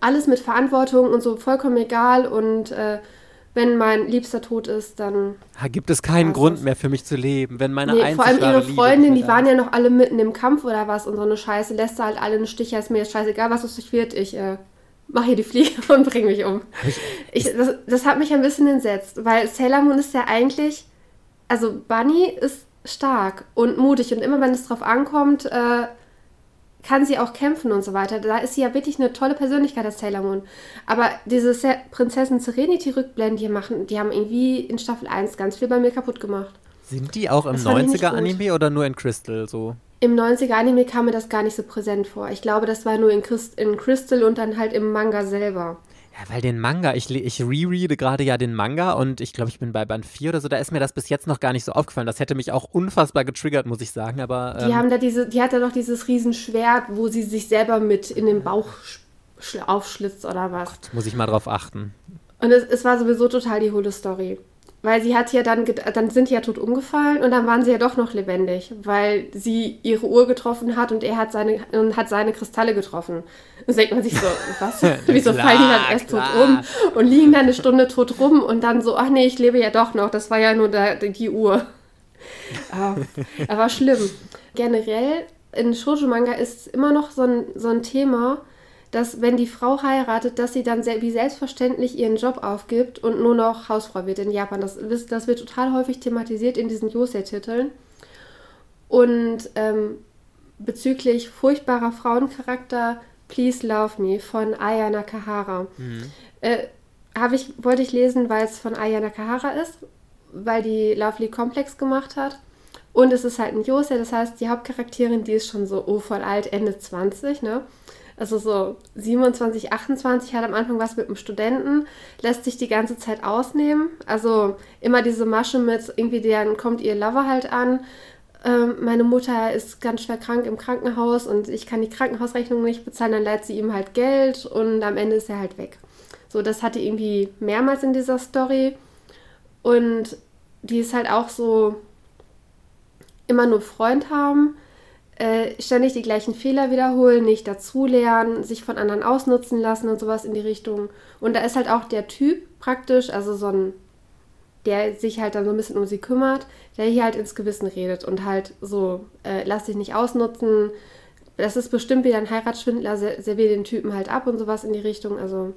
alles mit Verantwortung und so vollkommen egal. Und äh, wenn mein Liebster tot ist, dann gibt es keinen Grund mehr für mich zu leben, wenn meine Nee, vor allem ihre Freundin, die waren ja noch alle mitten im Kampf oder was und so eine Scheiße. Lässt da halt alle einen Stich, ist mir jetzt scheißegal, was aus sich wird. Ich äh, mache hier die Fliege und bring mich um. Ich, das, das hat mich ein bisschen entsetzt, weil Sailor Moon ist ja eigentlich, also Bunny ist stark und mutig und immer wenn es drauf ankommt, äh, kann sie auch kämpfen und so weiter. Da ist sie ja wirklich eine tolle Persönlichkeit, das Sailor Moon. Aber diese Se Prinzessin Serenity-Rückblenden, die machen, die haben irgendwie in Staffel 1 ganz viel bei mir kaputt gemacht. Sind die auch im Das fand ich nicht 90er-Anime oder nur in Crystal so? Im 90er-Anime kam mir das gar nicht so präsent vor. Ich glaube, das war nur in, Christ in Crystal und dann halt im Manga selber. Ja, weil den Manga, ich, ich rereade gerade ja den Manga und ich glaube, ich bin bei Band 4 oder so, da ist mir das bis jetzt noch gar nicht so aufgefallen. Das hätte mich auch unfassbar getriggert, muss ich sagen, aber. Ähm, die haben da diese, die hat da doch dieses Riesenschwert, wo sie sich selber mit in den Bauch aufschlitzt oder was. Gott, muss ich mal drauf achten. Und es, es war sowieso total die hohle Story. Weil sie hat ja dann, dann sind die ja tot umgefallen und dann waren sie ja doch noch lebendig, weil sie ihre Uhr getroffen hat und er hat seine, und hat seine Kristalle getroffen. Und denkt man sich so, was? Wieso klar, fallen die dann erst klar. tot um und liegen dann eine Stunde tot rum und dann so, ach nee, ich lebe ja doch noch, das war ja nur der, die Uhr. Aber, aber schlimm. Generell in Shoujo-Manga ist immer noch so ein, so ein Thema, dass wenn die Frau heiratet, dass sie dann wie selbstverständlich ihren Job aufgibt und nur noch Hausfrau wird in Japan. Das, das wird total häufig thematisiert in diesen Yosei-Titeln. Und ähm, bezüglich furchtbarer Frauencharakter, Please Love Me von Aya Nakahara. Mhm. Äh, ich, wollte ich lesen, weil es von Aya Nakahara ist, weil die Lovely Complex gemacht hat. Und es ist halt ein Yosei, das heißt, die Hauptcharakterin, die ist schon so, oh, voll alt, Ende 20, ne? Also so 27, 28, hat am Anfang was mit einem Studenten, lässt sich die ganze Zeit ausnehmen. Also immer diese Masche mit, irgendwie dann kommt ihr Lover halt an. Ähm, meine Mutter ist ganz schwer krank im Krankenhaus und ich kann die Krankenhausrechnung nicht bezahlen, dann leiht sie ihm halt Geld und am Ende ist er halt weg. So, das hatte irgendwie mehrmals in dieser Story. Und die ist halt auch so immer nur Freund haben äh, ständig die gleichen Fehler wiederholen, nicht dazulernen, sich von anderen ausnutzen lassen und sowas in die Richtung. Und da ist halt auch der Typ praktisch, also so ein, der sich halt dann so ein bisschen um sie kümmert, der hier halt ins Gewissen redet und halt so, äh, lass dich nicht ausnutzen. Das ist bestimmt wieder ein Heiratsschwindler, servier den Typen halt ab und sowas in die Richtung. Also,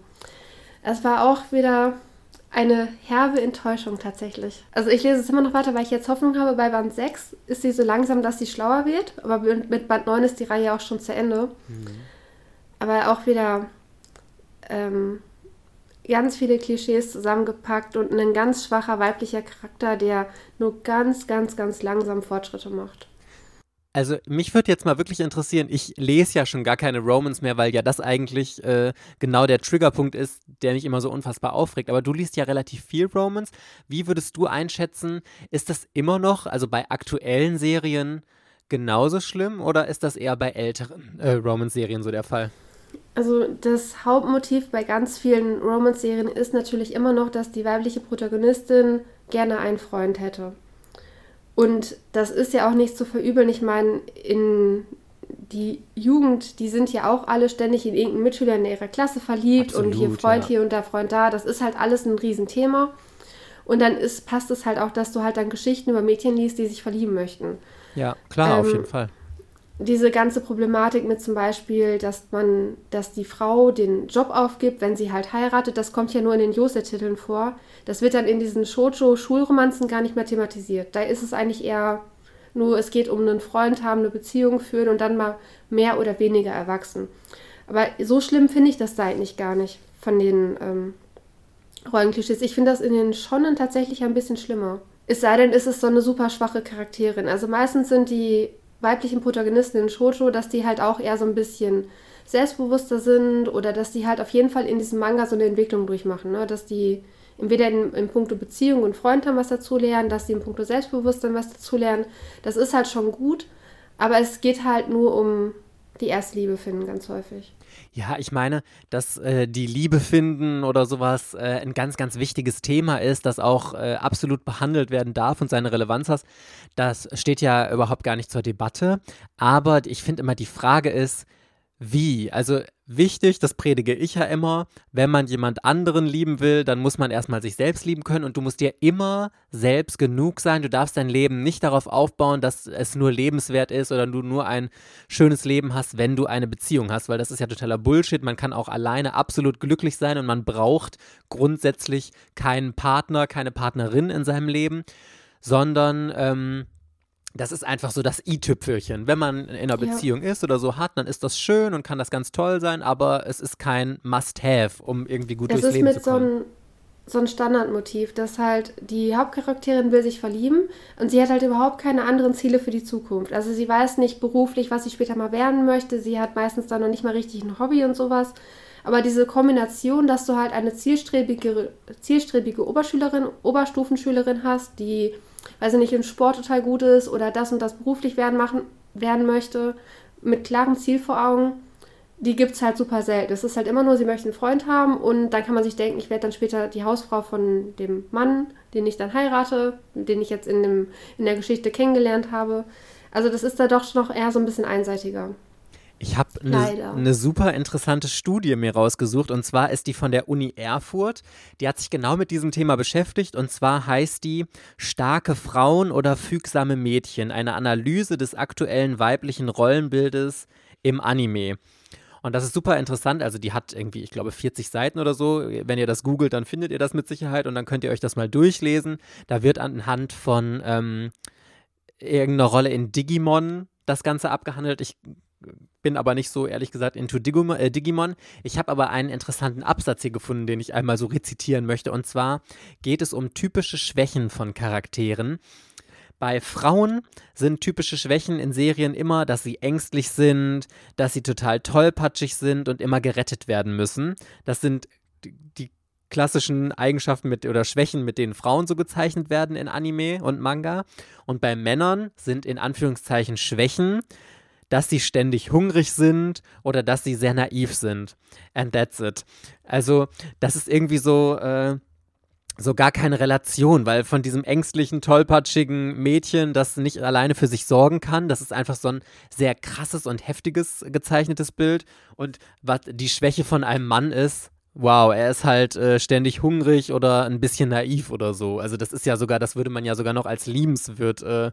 es war auch wieder eine herbe Enttäuschung tatsächlich. Also ich lese es immer noch weiter, weil ich jetzt Hoffnung habe, bei Band 6 ist sie so langsam, dass sie schlauer wird, aber mit Band 9 ist die Reihe auch schon zu Ende. Mhm. Aber auch wieder ähm, ganz viele Klischees zusammengepackt und ein ganz schwacher weiblicher Charakter, der nur ganz, ganz, ganz langsam Fortschritte macht. Also mich würde jetzt mal wirklich interessieren, ich lese ja schon gar keine Romans mehr, weil ja das eigentlich äh, genau der Triggerpunkt ist, der mich immer so unfassbar aufregt. Aber du liest ja relativ viel Romans. Wie würdest du einschätzen, ist das immer noch, also bei aktuellen Serien, genauso schlimm oder ist das eher bei älteren äh, Romance-Serien so der Fall? Also das Hauptmotiv bei ganz vielen Romance-Serien ist natürlich immer noch, dass die weibliche Protagonistin gerne einen Freund hätte. Und das ist ja auch nicht zu verübeln. Ich meine, in die Jugend, die sind ja auch alle ständig in irgendeinen Mitschüler in ihrer Klasse verliebt Absolut, und hier Freund ja. hier und da Freund da. Das ist halt alles ein Riesenthema. Und dann ist, passt es halt auch, dass du halt dann Geschichten über Mädchen liest, die sich verlieben möchten. Ja, klar, ähm, auf jeden Fall diese ganze Problematik mit zum Beispiel, dass man, dass die Frau den Job aufgibt, wenn sie halt heiratet, das kommt ja nur in den Jose-Titeln vor. Das wird dann in diesen Shoujo-Schulromanzen gar nicht mehr thematisiert. Da ist es eigentlich eher nur, es geht um einen Freund haben, eine Beziehung führen und dann mal mehr oder weniger erwachsen. Aber so schlimm finde ich das da eigentlich gar nicht von den ähm, Rollenklischees. Ich finde das in den Schonnen tatsächlich ein bisschen schlimmer. Es sei denn, ist es so eine super schwache Charakterin. Also meistens sind die weiblichen Protagonisten in Shoujo, dass die halt auch eher so ein bisschen selbstbewusster sind oder dass die halt auf jeden Fall in diesem Manga so eine Entwicklung durchmachen, ne? dass die entweder in, in puncto Beziehung und Freund haben was dazu lernen, dass die in puncto Selbstbewusstsein was dazu lernen. Das ist halt schon gut, aber es geht halt nur um die erste Liebe finden ganz häufig. Ja, ich meine, dass äh, die Liebe finden oder sowas äh, ein ganz, ganz wichtiges Thema ist, das auch äh, absolut behandelt werden darf und seine Relevanz hat. Das steht ja überhaupt gar nicht zur Debatte. Aber ich finde immer, die Frage ist, wie? Also wichtig, das predige ich ja immer, wenn man jemand anderen lieben will, dann muss man erstmal sich selbst lieben können und du musst dir immer selbst genug sein. Du darfst dein Leben nicht darauf aufbauen, dass es nur lebenswert ist oder du nur ein schönes Leben hast, wenn du eine Beziehung hast, weil das ist ja totaler Bullshit. Man kann auch alleine absolut glücklich sein und man braucht grundsätzlich keinen Partner, keine Partnerin in seinem Leben, sondern ähm, das ist einfach so das i-Tüpfelchen. Wenn man in einer Beziehung ja. ist oder so hat, dann ist das schön und kann das ganz toll sein, aber es ist kein Must-Have, um irgendwie gut das durchs Leben zu kommen. So so ein Standardmotiv, dass halt die Hauptcharakterin will sich verlieben und sie hat halt überhaupt keine anderen Ziele für die Zukunft. Also sie weiß nicht beruflich, was sie später mal werden möchte. Sie hat meistens dann noch nicht mal richtig ein Hobby und sowas. Aber diese Kombination, dass du halt eine zielstrebige, zielstrebige Oberschülerin, Oberstufenschülerin hast, die, weiß ich nicht, im Sport total gut ist oder das und das beruflich werden, machen, werden möchte, mit klarem Ziel vor Augen, die gibt es halt super selten. Es ist halt immer nur, sie möchten einen Freund haben und dann kann man sich denken, ich werde dann später die Hausfrau von dem Mann, den ich dann heirate, den ich jetzt in, dem, in der Geschichte kennengelernt habe. Also das ist da doch noch eher so ein bisschen einseitiger. Ich habe eine ne super interessante Studie mir rausgesucht und zwar ist die von der Uni Erfurt. Die hat sich genau mit diesem Thema beschäftigt und zwar heißt die Starke Frauen oder fügsame Mädchen, eine Analyse des aktuellen weiblichen Rollenbildes im Anime. Und das ist super interessant. Also die hat irgendwie, ich glaube, 40 Seiten oder so. Wenn ihr das googelt, dann findet ihr das mit Sicherheit und dann könnt ihr euch das mal durchlesen. Da wird anhand von ähm, irgendeiner Rolle in Digimon das Ganze abgehandelt. Ich bin aber nicht so, ehrlich gesagt, into Digimon. Äh, Digimon. Ich habe aber einen interessanten Absatz hier gefunden, den ich einmal so rezitieren möchte. Und zwar geht es um typische Schwächen von Charakteren. Bei Frauen sind typische Schwächen in Serien immer, dass sie ängstlich sind, dass sie total tollpatschig sind und immer gerettet werden müssen. Das sind die klassischen Eigenschaften mit oder Schwächen, mit denen Frauen so gezeichnet werden in Anime und Manga. Und bei Männern sind in Anführungszeichen Schwächen dass sie ständig hungrig sind oder dass sie sehr naiv sind. And that's it. Also, das ist irgendwie so. Äh, so gar keine Relation, weil von diesem ängstlichen, tollpatschigen Mädchen, das nicht alleine für sich sorgen kann, das ist einfach so ein sehr krasses und heftiges gezeichnetes Bild. Und was die Schwäche von einem Mann ist, wow, er ist halt äh, ständig hungrig oder ein bisschen naiv oder so. Also das ist ja sogar, das würde man ja sogar noch als liebenswert äh,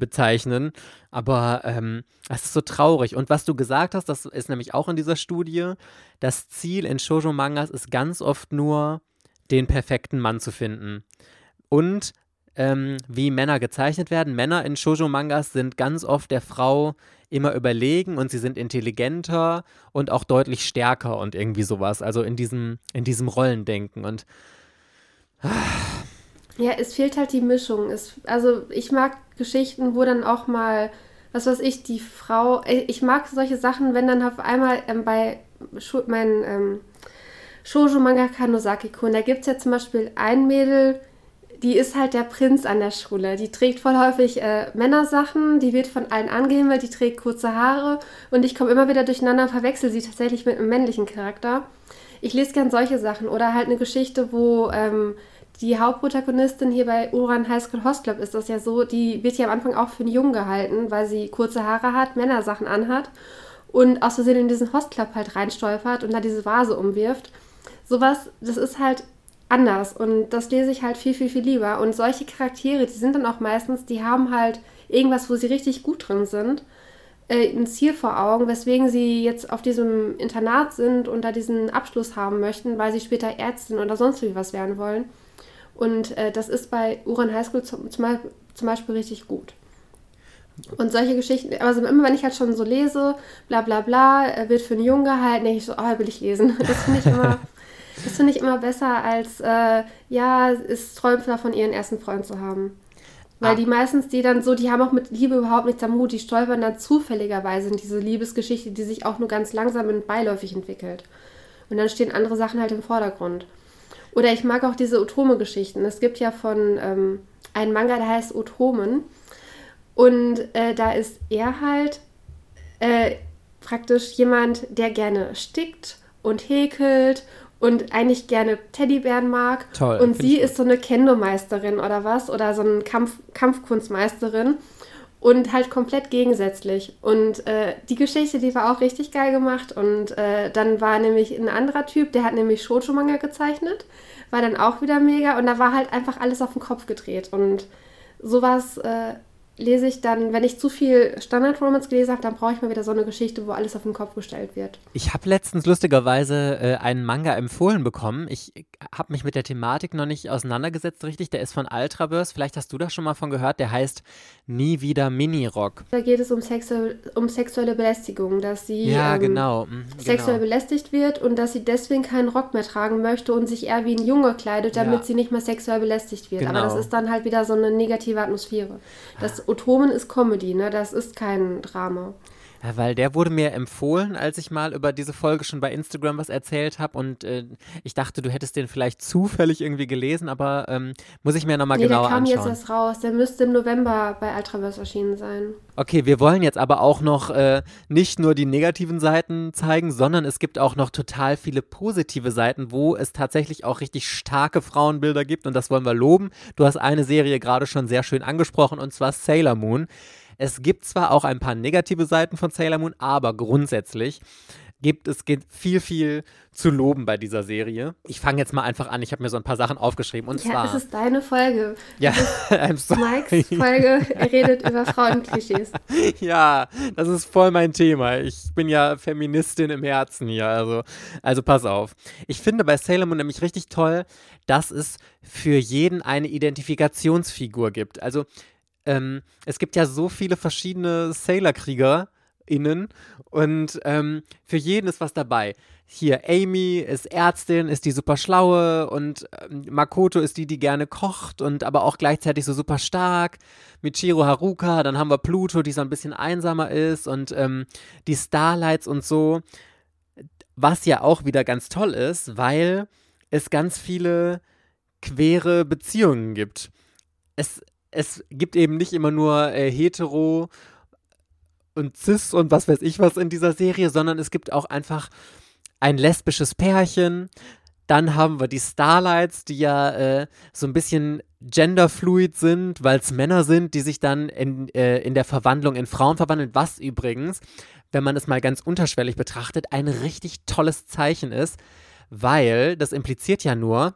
bezeichnen. Aber ähm, ist so traurig. Und was du gesagt hast, das ist nämlich auch in dieser Studie, das Ziel in Shoujo-Mangas ist ganz oft nur, den perfekten Mann zu finden. Und ähm, wie Männer gezeichnet werden. Männer in Shoujo-Mangas sind ganz oft der Frau immer überlegen und sie sind intelligenter und auch deutlich stärker und irgendwie sowas. Also in diesem, in diesem Rollendenken. Und ah, ja, es fehlt halt die Mischung. Es, also ich mag Geschichten, wo dann auch mal, was weiß ich, die Frau, äh, ich mag solche Sachen, wenn dann auf einmal ähm, bei Schu meinen ähm, Shoujo Mangaka Nozaki-kun, da gibt es ja zum Beispiel ein Mädel, die ist halt der Prinz an der Schule. Die trägt voll häufig äh, Männersachen, die wird von allen angehimmelt, die trägt kurze Haare und ich komme immer wieder durcheinander und verwechsel sie tatsächlich mit einem männlichen Charakter. Ich lese gern solche Sachen oder halt eine Geschichte, wo ähm, die Hauptprotagonistin hier bei Uran High School Host Club ist das ja so, die wird ja am Anfang auch für einen Jungen gehalten, weil sie kurze Haare hat, Männersachen anhat und aus Versehen in diesen Host Club halt reinstolpert und da diese Vase umwirft. Sowas, das ist halt anders und das lese ich halt viel, viel, viel lieber. Und solche Charaktere, die sind dann auch meistens, die haben halt irgendwas, wo sie richtig gut drin sind, äh, ein Ziel vor Augen, weswegen sie jetzt auf diesem Internat sind und da diesen Abschluss haben möchten, weil sie später Ärztin oder sonst wie was werden wollen. Und äh, das ist bei Uran High School zum, zum Beispiel richtig gut. Und solche Geschichten, also immer wenn ich halt schon so lese, bla bla bla, er wird für einen Jungen gehalten, denke ich so, oh, will ich lesen. Das finde ich immer, das finde ich immer besser als, äh, ja, es träumt davon, ihren ersten Freund zu haben. Weil ah. die meistens, die dann so, die haben auch mit Liebe überhaupt nichts am Hut, die stolpern dann zufälligerweise in diese Liebesgeschichte, die sich auch nur ganz langsam und beiläufig entwickelt. Und dann stehen andere Sachen halt im Vordergrund. Oder ich mag auch diese Otome-Geschichten. Es gibt ja von ähm, einem Manga, der heißt Otomen. Und äh, da ist er halt äh, praktisch jemand, der gerne stickt und häkelt und eigentlich gerne Teddybären mag. Toll. Und sie ist so eine Kendo-Meisterin oder was? Oder so eine Kampf Kampfkunstmeisterin und halt komplett gegensätzlich. Und äh, die Geschichte, die war auch richtig geil gemacht. Und äh, dann war nämlich ein anderer Typ, der hat nämlich Shoujo-Manga gezeichnet, war dann auch wieder mega. Und da war halt einfach alles auf den Kopf gedreht. Und sowas äh, lese ich dann, wenn ich zu viel Standard-Romance gelesen habe, dann brauche ich mal wieder so eine Geschichte, wo alles auf den Kopf gestellt wird. Ich habe letztens lustigerweise äh, einen Manga empfohlen bekommen. Ich habe mich mit der Thematik noch nicht auseinandergesetzt, richtig. Der ist von Ultraverse. Vielleicht hast du das schon mal von gehört. Der heißt Nie wieder Mini-Rock. Da geht es um, sexu um sexuelle Belästigung, dass sie ja, ähm, genau. Mhm, sexuell genau. belästigt wird und dass sie deswegen keinen Rock mehr tragen möchte und sich eher wie ein Junge kleidet, damit ja. sie nicht mehr sexuell belästigt wird. Genau. Aber das ist dann halt wieder so eine negative Atmosphäre. Das Otomen ist Comedy, ne? Das ist kein Drama. Ja, weil der wurde mir empfohlen, als ich mal über diese Folge schon bei Instagram was erzählt habe und äh, ich dachte, du hättest den vielleicht zufällig irgendwie gelesen, aber ähm, muss ich mir nochmal nee, genauer anschauen. der kam jetzt erst raus, der müsste im November bei Ultraverse erschienen sein. Okay, wir wollen jetzt aber auch noch äh, nicht nur die negativen Seiten zeigen, sondern es gibt auch noch total viele positive Seiten, wo es tatsächlich auch richtig starke Frauenbilder gibt und das wollen wir loben. Du hast eine Serie gerade schon sehr schön angesprochen und zwar Sailor Moon. Es gibt zwar auch ein paar negative Seiten von Sailor Moon, aber grundsätzlich gibt es gibt viel, viel zu loben bei dieser Serie. Ich fange jetzt mal einfach an. Ich habe mir so ein paar Sachen aufgeschrieben. Und ja, zwar. das ist deine Folge. Ja, I'm sorry. Mikes Folge. Er redet über Frauenklischees. Ja, das ist voll mein Thema. Ich bin ja Feministin im Herzen hier. Also, also pass auf. Ich finde bei Sailor Moon nämlich richtig toll, dass es für jeden eine Identifikationsfigur gibt. Also ähm, es gibt ja so viele verschiedene Sailor-KriegerInnen und ähm, für jeden ist was dabei. Hier, Amy ist Ärztin, ist die super schlaue und ähm, Makoto ist die, die gerne kocht und aber auch gleichzeitig so super stark. Michiro Haruka, dann haben wir Pluto, die so ein bisschen einsamer ist und ähm, die Starlights und so. Was ja auch wieder ganz toll ist, weil es ganz viele quere Beziehungen gibt. Es es gibt eben nicht immer nur äh, hetero und cis und was weiß ich was in dieser Serie, sondern es gibt auch einfach ein lesbisches Pärchen. Dann haben wir die Starlights, die ja äh, so ein bisschen genderfluid sind, weil es Männer sind, die sich dann in, äh, in der Verwandlung in Frauen verwandeln, was übrigens, wenn man es mal ganz unterschwellig betrachtet, ein richtig tolles Zeichen ist, weil das impliziert ja nur,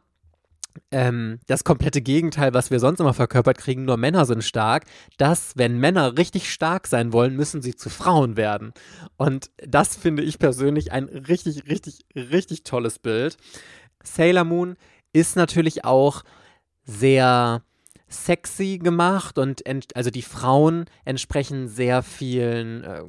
ähm, das komplette Gegenteil, was wir sonst immer verkörpert kriegen, nur Männer sind stark, dass, wenn Männer richtig stark sein wollen, müssen sie zu Frauen werden. Und das finde ich persönlich ein richtig, richtig, richtig tolles Bild. Sailor Moon ist natürlich auch sehr sexy gemacht und also die Frauen entsprechen sehr vielen äh,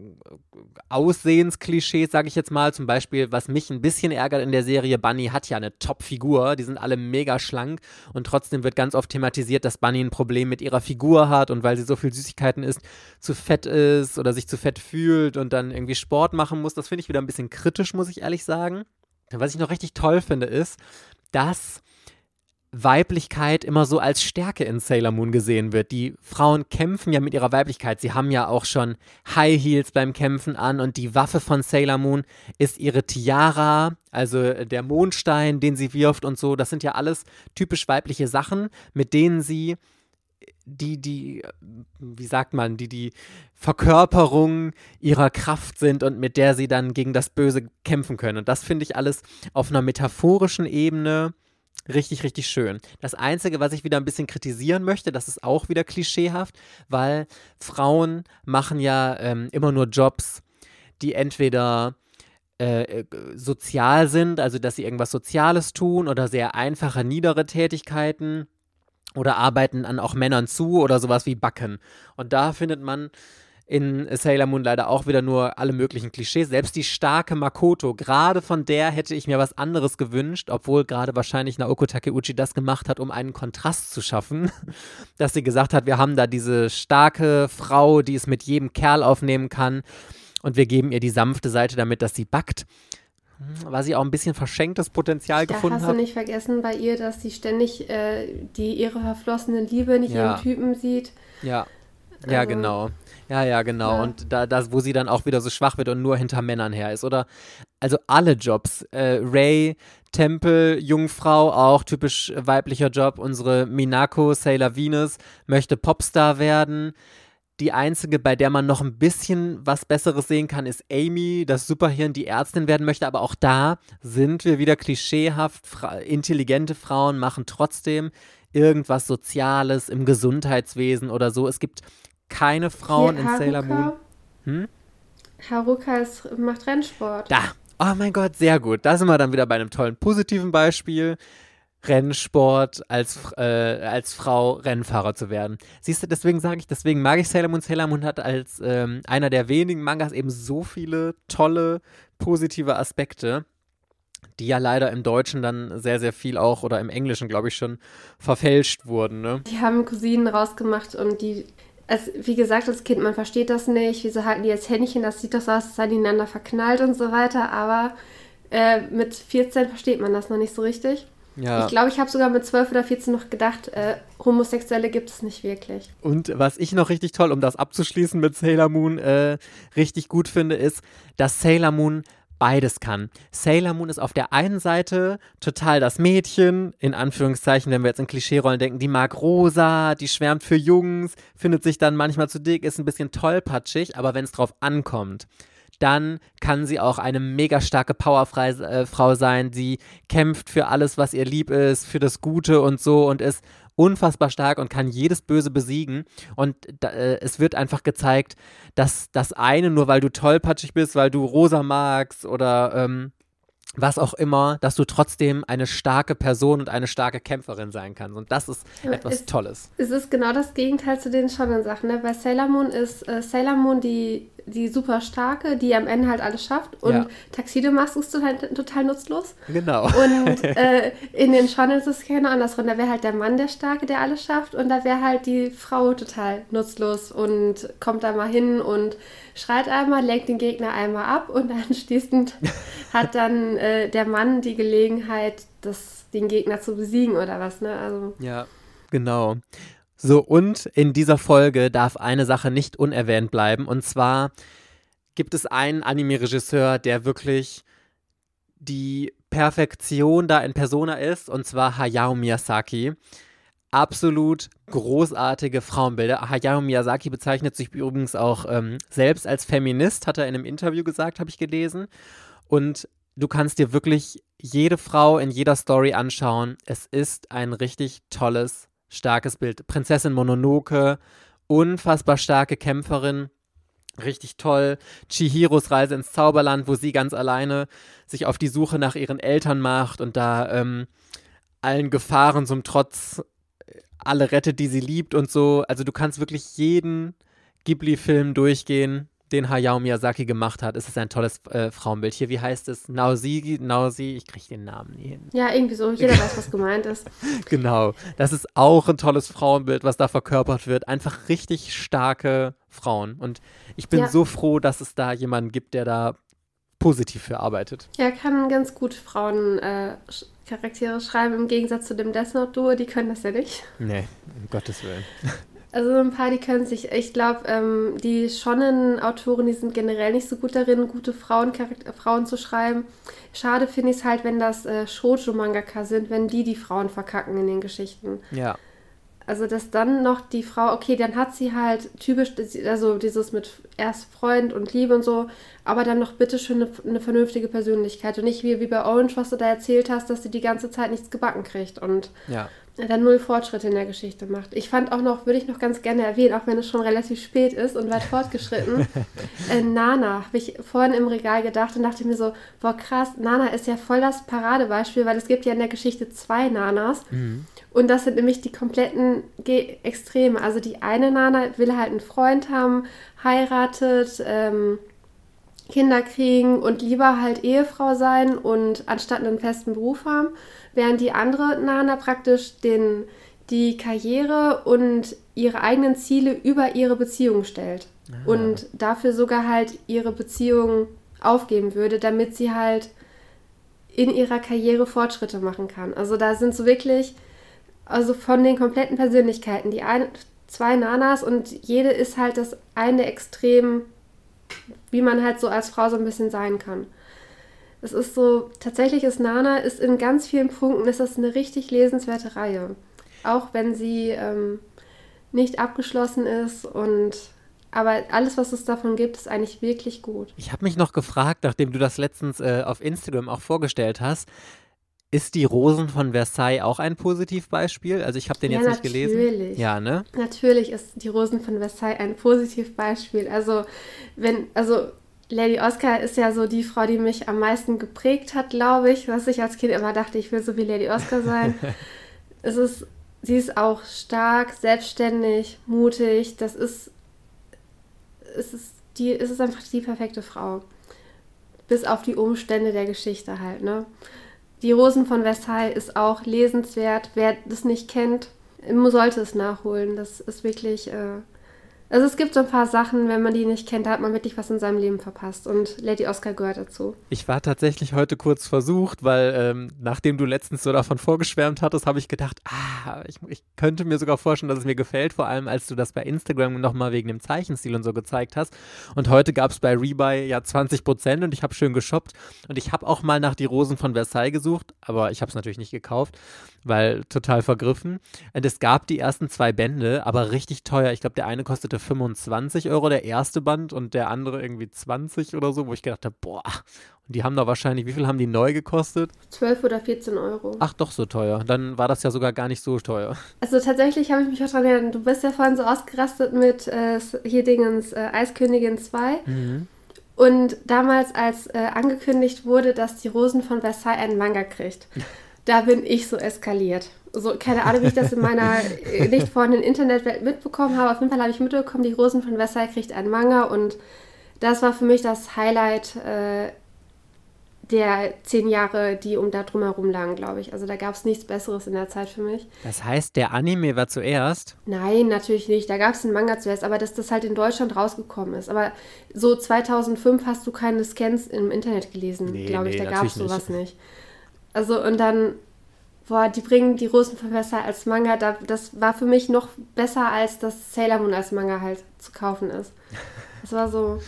Aussehensklischees, sage ich jetzt mal. Zum Beispiel, was mich ein bisschen ärgert in der Serie, Bunny hat ja eine Top-Figur, die sind alle mega schlank und trotzdem wird ganz oft thematisiert, dass Bunny ein Problem mit ihrer Figur hat und weil sie so viel Süßigkeiten isst, zu fett ist oder sich zu fett fühlt und dann irgendwie Sport machen muss. Das finde ich wieder ein bisschen kritisch, muss ich ehrlich sagen. Was ich noch richtig toll finde, ist, dass Weiblichkeit immer so als Stärke in Sailor Moon gesehen wird. Die Frauen kämpfen ja mit ihrer Weiblichkeit. Sie haben ja auch schon High Heels beim Kämpfen an und die Waffe von Sailor Moon ist ihre Tiara, also der Mondstein, den sie wirft und so. Das sind ja alles typisch weibliche Sachen, mit denen sie die, die, wie sagt man, die, die Verkörperung ihrer Kraft sind und mit der sie dann gegen das Böse kämpfen können. Und das finde ich alles auf einer metaphorischen Ebene Richtig, richtig schön. Das Einzige, was ich wieder ein bisschen kritisieren möchte, das ist auch wieder klischeehaft, weil Frauen machen ja ähm, immer nur Jobs, die entweder äh, sozial sind, also dass sie irgendwas Soziales tun oder sehr einfache, niedere Tätigkeiten oder arbeiten an auch Männern zu oder sowas wie Backen. Und da findet man in Sailor Moon leider auch wieder nur alle möglichen Klischees. Selbst die starke Makoto, gerade von der hätte ich mir was anderes gewünscht, obwohl gerade wahrscheinlich Naoko Takeuchi das gemacht hat, um einen Kontrast zu schaffen. Dass sie gesagt hat, wir haben da diese starke Frau, die es mit jedem Kerl aufnehmen kann und wir geben ihr die sanfte Seite damit, dass sie backt weil sie auch ein bisschen verschenktes Potenzial da gefunden hat. Hast du nicht vergessen bei ihr, dass sie ständig äh, die ihre verflossene Liebe nicht ja. ihren Typen sieht? Ja, ja, also, genau. Ja, ja, genau. Ja. Und da, das, wo sie dann auch wieder so schwach wird und nur hinter Männern her ist. Oder also alle Jobs. Äh, Ray, Tempel, Jungfrau, auch typisch weiblicher Job. Unsere Minako, Sailor Venus, möchte Popstar werden. Die einzige, bei der man noch ein bisschen was Besseres sehen kann, ist Amy, das Superhirn, die Ärztin werden möchte. Aber auch da sind wir wieder klischeehaft. Fra intelligente Frauen machen trotzdem irgendwas Soziales im Gesundheitswesen oder so. Es gibt keine Frauen Hier, in Sailor Moon. Haruka. Hm? Haruka ist, macht Rennsport. Da. Oh mein Gott, sehr gut. Da sind wir dann wieder bei einem tollen positiven Beispiel. Rennsport als, äh, als Frau Rennfahrer zu werden. Siehst du, deswegen sage ich, deswegen mag ich Sailor Moon. Sailor Moon hat als ähm, einer der wenigen Mangas eben so viele tolle, positive Aspekte, die ja leider im Deutschen dann sehr, sehr viel auch oder im Englischen, glaube ich, schon verfälscht wurden. Ne? Die haben Cousinen rausgemacht und die, also wie gesagt, als Kind, man versteht das nicht. Wieso halten die jetzt Händchen? Das sieht doch so aus, als seien die ineinander verknallt und so weiter. Aber äh, mit 14 versteht man das noch nicht so richtig. Ja. Ich glaube, ich habe sogar mit 12 oder 14 noch gedacht, äh, Homosexuelle gibt es nicht wirklich. Und was ich noch richtig toll, um das abzuschließen mit Sailor Moon, äh, richtig gut finde, ist, dass Sailor Moon beides kann. Sailor Moon ist auf der einen Seite total das Mädchen, in Anführungszeichen, wenn wir jetzt in Klischeerollen denken, die mag rosa, die schwärmt für Jungs, findet sich dann manchmal zu dick, ist ein bisschen tollpatschig, aber wenn es drauf ankommt, dann kann sie auch eine mega starke Powerfrau äh, sein, die kämpft für alles, was ihr lieb ist, für das Gute und so und ist unfassbar stark und kann jedes Böse besiegen. Und äh, es wird einfach gezeigt, dass das eine, nur weil du tollpatschig bist, weil du rosa magst oder ähm, was auch immer, dass du trotzdem eine starke Person und eine starke Kämpferin sein kannst. Und das ist etwas es- Tolles. Es ist genau das Gegenteil zu den Shonen-Sachen. Ne? Bei Sailor Moon ist äh, Sailor Moon die, die super starke, die am Ende halt alles schafft. Und Ja. Tuxedo Mask ist total, total nutzlos. Genau. Und äh, in den Shonen ist es genau andersrum. Da wäre halt der Mann der Starke, der alles schafft. Und da wäre halt die Frau total nutzlos und kommt da mal hin und schreit einmal, lenkt den Gegner einmal ab. Und anschließend hat dann äh, der Mann die Gelegenheit, das, den Gegner zu besiegen oder was. Ne? Also, Ja, genau. So, und in dieser Folge darf eine Sache nicht unerwähnt bleiben. Und zwar gibt es einen Anime-Regisseur, der wirklich die Perfektion da in Persona ist, und zwar Hayao Miyazaki. Absolut großartige Frauenbilder. Hayao Miyazaki bezeichnet sich übrigens auch ähm, selbst als Feminist, hat er in einem Interview gesagt, habe ich gelesen. Und du kannst dir wirklich jede Frau in jeder Story anschauen. Es ist ein richtig tolles, starkes Bild. Prinzessin Mononoke, unfassbar starke Kämpferin. Richtig toll. Chihiros Reise ins Zauberland, wo sie ganz alleine sich auf die Suche nach ihren Eltern macht und da ähm, allen Gefahren zum Trotz alle rettet, die sie liebt und so. Also du kannst wirklich jeden Ghibli-Film durchgehen, den Hayao Miyazaki gemacht hat. Es ist ein tolles äh, Frauenbild. Hier, wie heißt es? Nausi, Nausi, ich kriege den Namen nie hin. ja, irgendwie so. Jeder weiß, was gemeint ist. Genau. Das ist auch ein tolles Frauenbild, was da verkörpert wird. Einfach richtig starke Frauen. Und ich bin Ja. so froh, dass es da jemanden gibt, der da positiv für arbeitet. Er kann ganz gut Frauen äh, Charaktere schreiben, im Gegensatz zu dem Death Note Duo, die können das ja nicht. Nee, um Gottes Willen. Also so ein paar, die können sich, ich glaube, ähm, die Shonen-Autoren, die sind generell nicht so gut darin, gute Frauen, Frauen zu schreiben. Schade finde ich es halt, wenn das äh, Shoujo-Mangaka sind, wenn die die Frauen verkacken in den Geschichten. Ja. Also, dass dann noch die Frau, okay, dann hat sie halt typisch, also dieses mit erst Freund und Liebe und so, aber dann noch bitte schön eine, eine vernünftige Persönlichkeit und nicht wie, wie bei Orange, was du da erzählt hast, dass sie die ganze Zeit nichts gebacken kriegt und Ja. Dann null Fortschritte in der Geschichte macht. Ich fand auch noch, würde ich noch ganz gerne erwähnen, auch wenn es schon relativ spät ist und weit fortgeschritten, äh, Nana, habe ich vorhin im Regal gedacht und dachte mir so, boah krass, Nana ist ja voll das Paradebeispiel, weil es gibt ja in der Geschichte zwei Nanas und das sind nämlich die kompletten Ge Extreme. Also die eine Nana will halt einen Freund haben, heiratet, ähm, Kinder kriegen und lieber halt Ehefrau sein und anstatt einen festen Beruf haben, während die andere Nana praktisch den, die Karriere und ihre eigenen Ziele über ihre Beziehung stellt und dafür sogar halt ihre Beziehung aufgeben würde, damit sie halt in ihrer Karriere Fortschritte machen kann. Also da sind so wirklich, also von den kompletten Persönlichkeiten, die ein, zwei Nanas und jede ist halt das eine Extrem, wie man halt so als Frau so ein bisschen sein kann. Es ist so, tatsächlich ist Nana, ist in ganz vielen Punkten, ist das eine richtig lesenswerte Reihe. Auch wenn sie ähm, nicht abgeschlossen ist und aber alles, was es davon gibt, ist eigentlich wirklich gut. Ich habe mich noch gefragt, nachdem du das letztens äh, auf Instagram auch vorgestellt hast, Ist die Rosen von Versailles auch ein Positivbeispiel? Also ich habe den Ja, jetzt nicht gelesen. natürlich. Ja, ne? Natürlich ist die Rosen von Versailles ein Positivbeispiel. Also, wenn, also Lady Oscar ist ja so die Frau, die mich am meisten geprägt hat, glaube ich, dass ich als Kind immer dachte, ich will so wie Lady Oscar sein. es ist, sie ist auch stark, selbstständig, mutig. Das ist, es ist die, es ist einfach die perfekte Frau. Bis auf die Umstände der Geschichte halt, ne? Die Rosen von Versailles ist auch lesenswert. Wer das nicht kennt, sollte es nachholen. Das ist wirklich. Äh also es gibt so ein paar Sachen, wenn man die nicht kennt, da hat man wirklich was in seinem Leben verpasst. Und Lady Oscar gehört dazu. Ich war tatsächlich heute kurz versucht, weil ähm, nachdem du letztens so davon vorgeschwärmt hattest, habe ich gedacht, ah, ich, ich könnte mir sogar vorstellen, dass es mir gefällt, vor allem als du das bei Instagram nochmal wegen dem Zeichenstil und so gezeigt hast. Und heute gab es bei Rebuy ja 20 Prozent und ich habe schön geshoppt. Und ich habe auch mal nach die Rosen von Versailles gesucht, aber ich habe es natürlich nicht gekauft, weil total vergriffen. Und es gab die ersten zwei Bände, aber richtig teuer. Ich glaube, der eine kostete 25 Euro, der erste Band, und der andere irgendwie 20 oder so, wo ich gedacht habe, boah, und die haben da wahrscheinlich, wie viel haben die neu gekostet? 12 oder 14 Euro. Ach, doch so teuer. Dann war das ja sogar gar nicht so teuer. Also tatsächlich habe ich mich auch daran erinnert, du bist ja vorhin so ausgerastet mit äh, hier Dingens äh, Eiskönigin 2. Mhm. Und damals, als äh, angekündigt wurde, dass die Rosen von Versailles einen Manga kriegt, da bin ich so eskaliert. So, keine Ahnung, wie ich das in meiner äh, nicht vorhandenen Internetwelt mitbekommen habe. Auf jeden Fall habe ich mitbekommen, die Rosen von Versailles kriegt einen Manga und das war für mich das Highlight äh, der zehn Jahre, die um da drumherum lagen, glaube ich. Also da gab es nichts Besseres in der Zeit für mich. Das heißt, der Anime war zuerst? Nein, natürlich nicht. Da gab es einen Manga zuerst, aber dass das halt in Deutschland rausgekommen ist. Aber so 2005 hast du keine Scans im Internet gelesen, Nee, glaube ich. nee, da gab es sowas nicht. Also und dann, boah, die bringen die Rosenverfässer als Manga. Da, das war für mich noch besser, als dass Sailor Moon als Manga halt zu kaufen ist. Das war so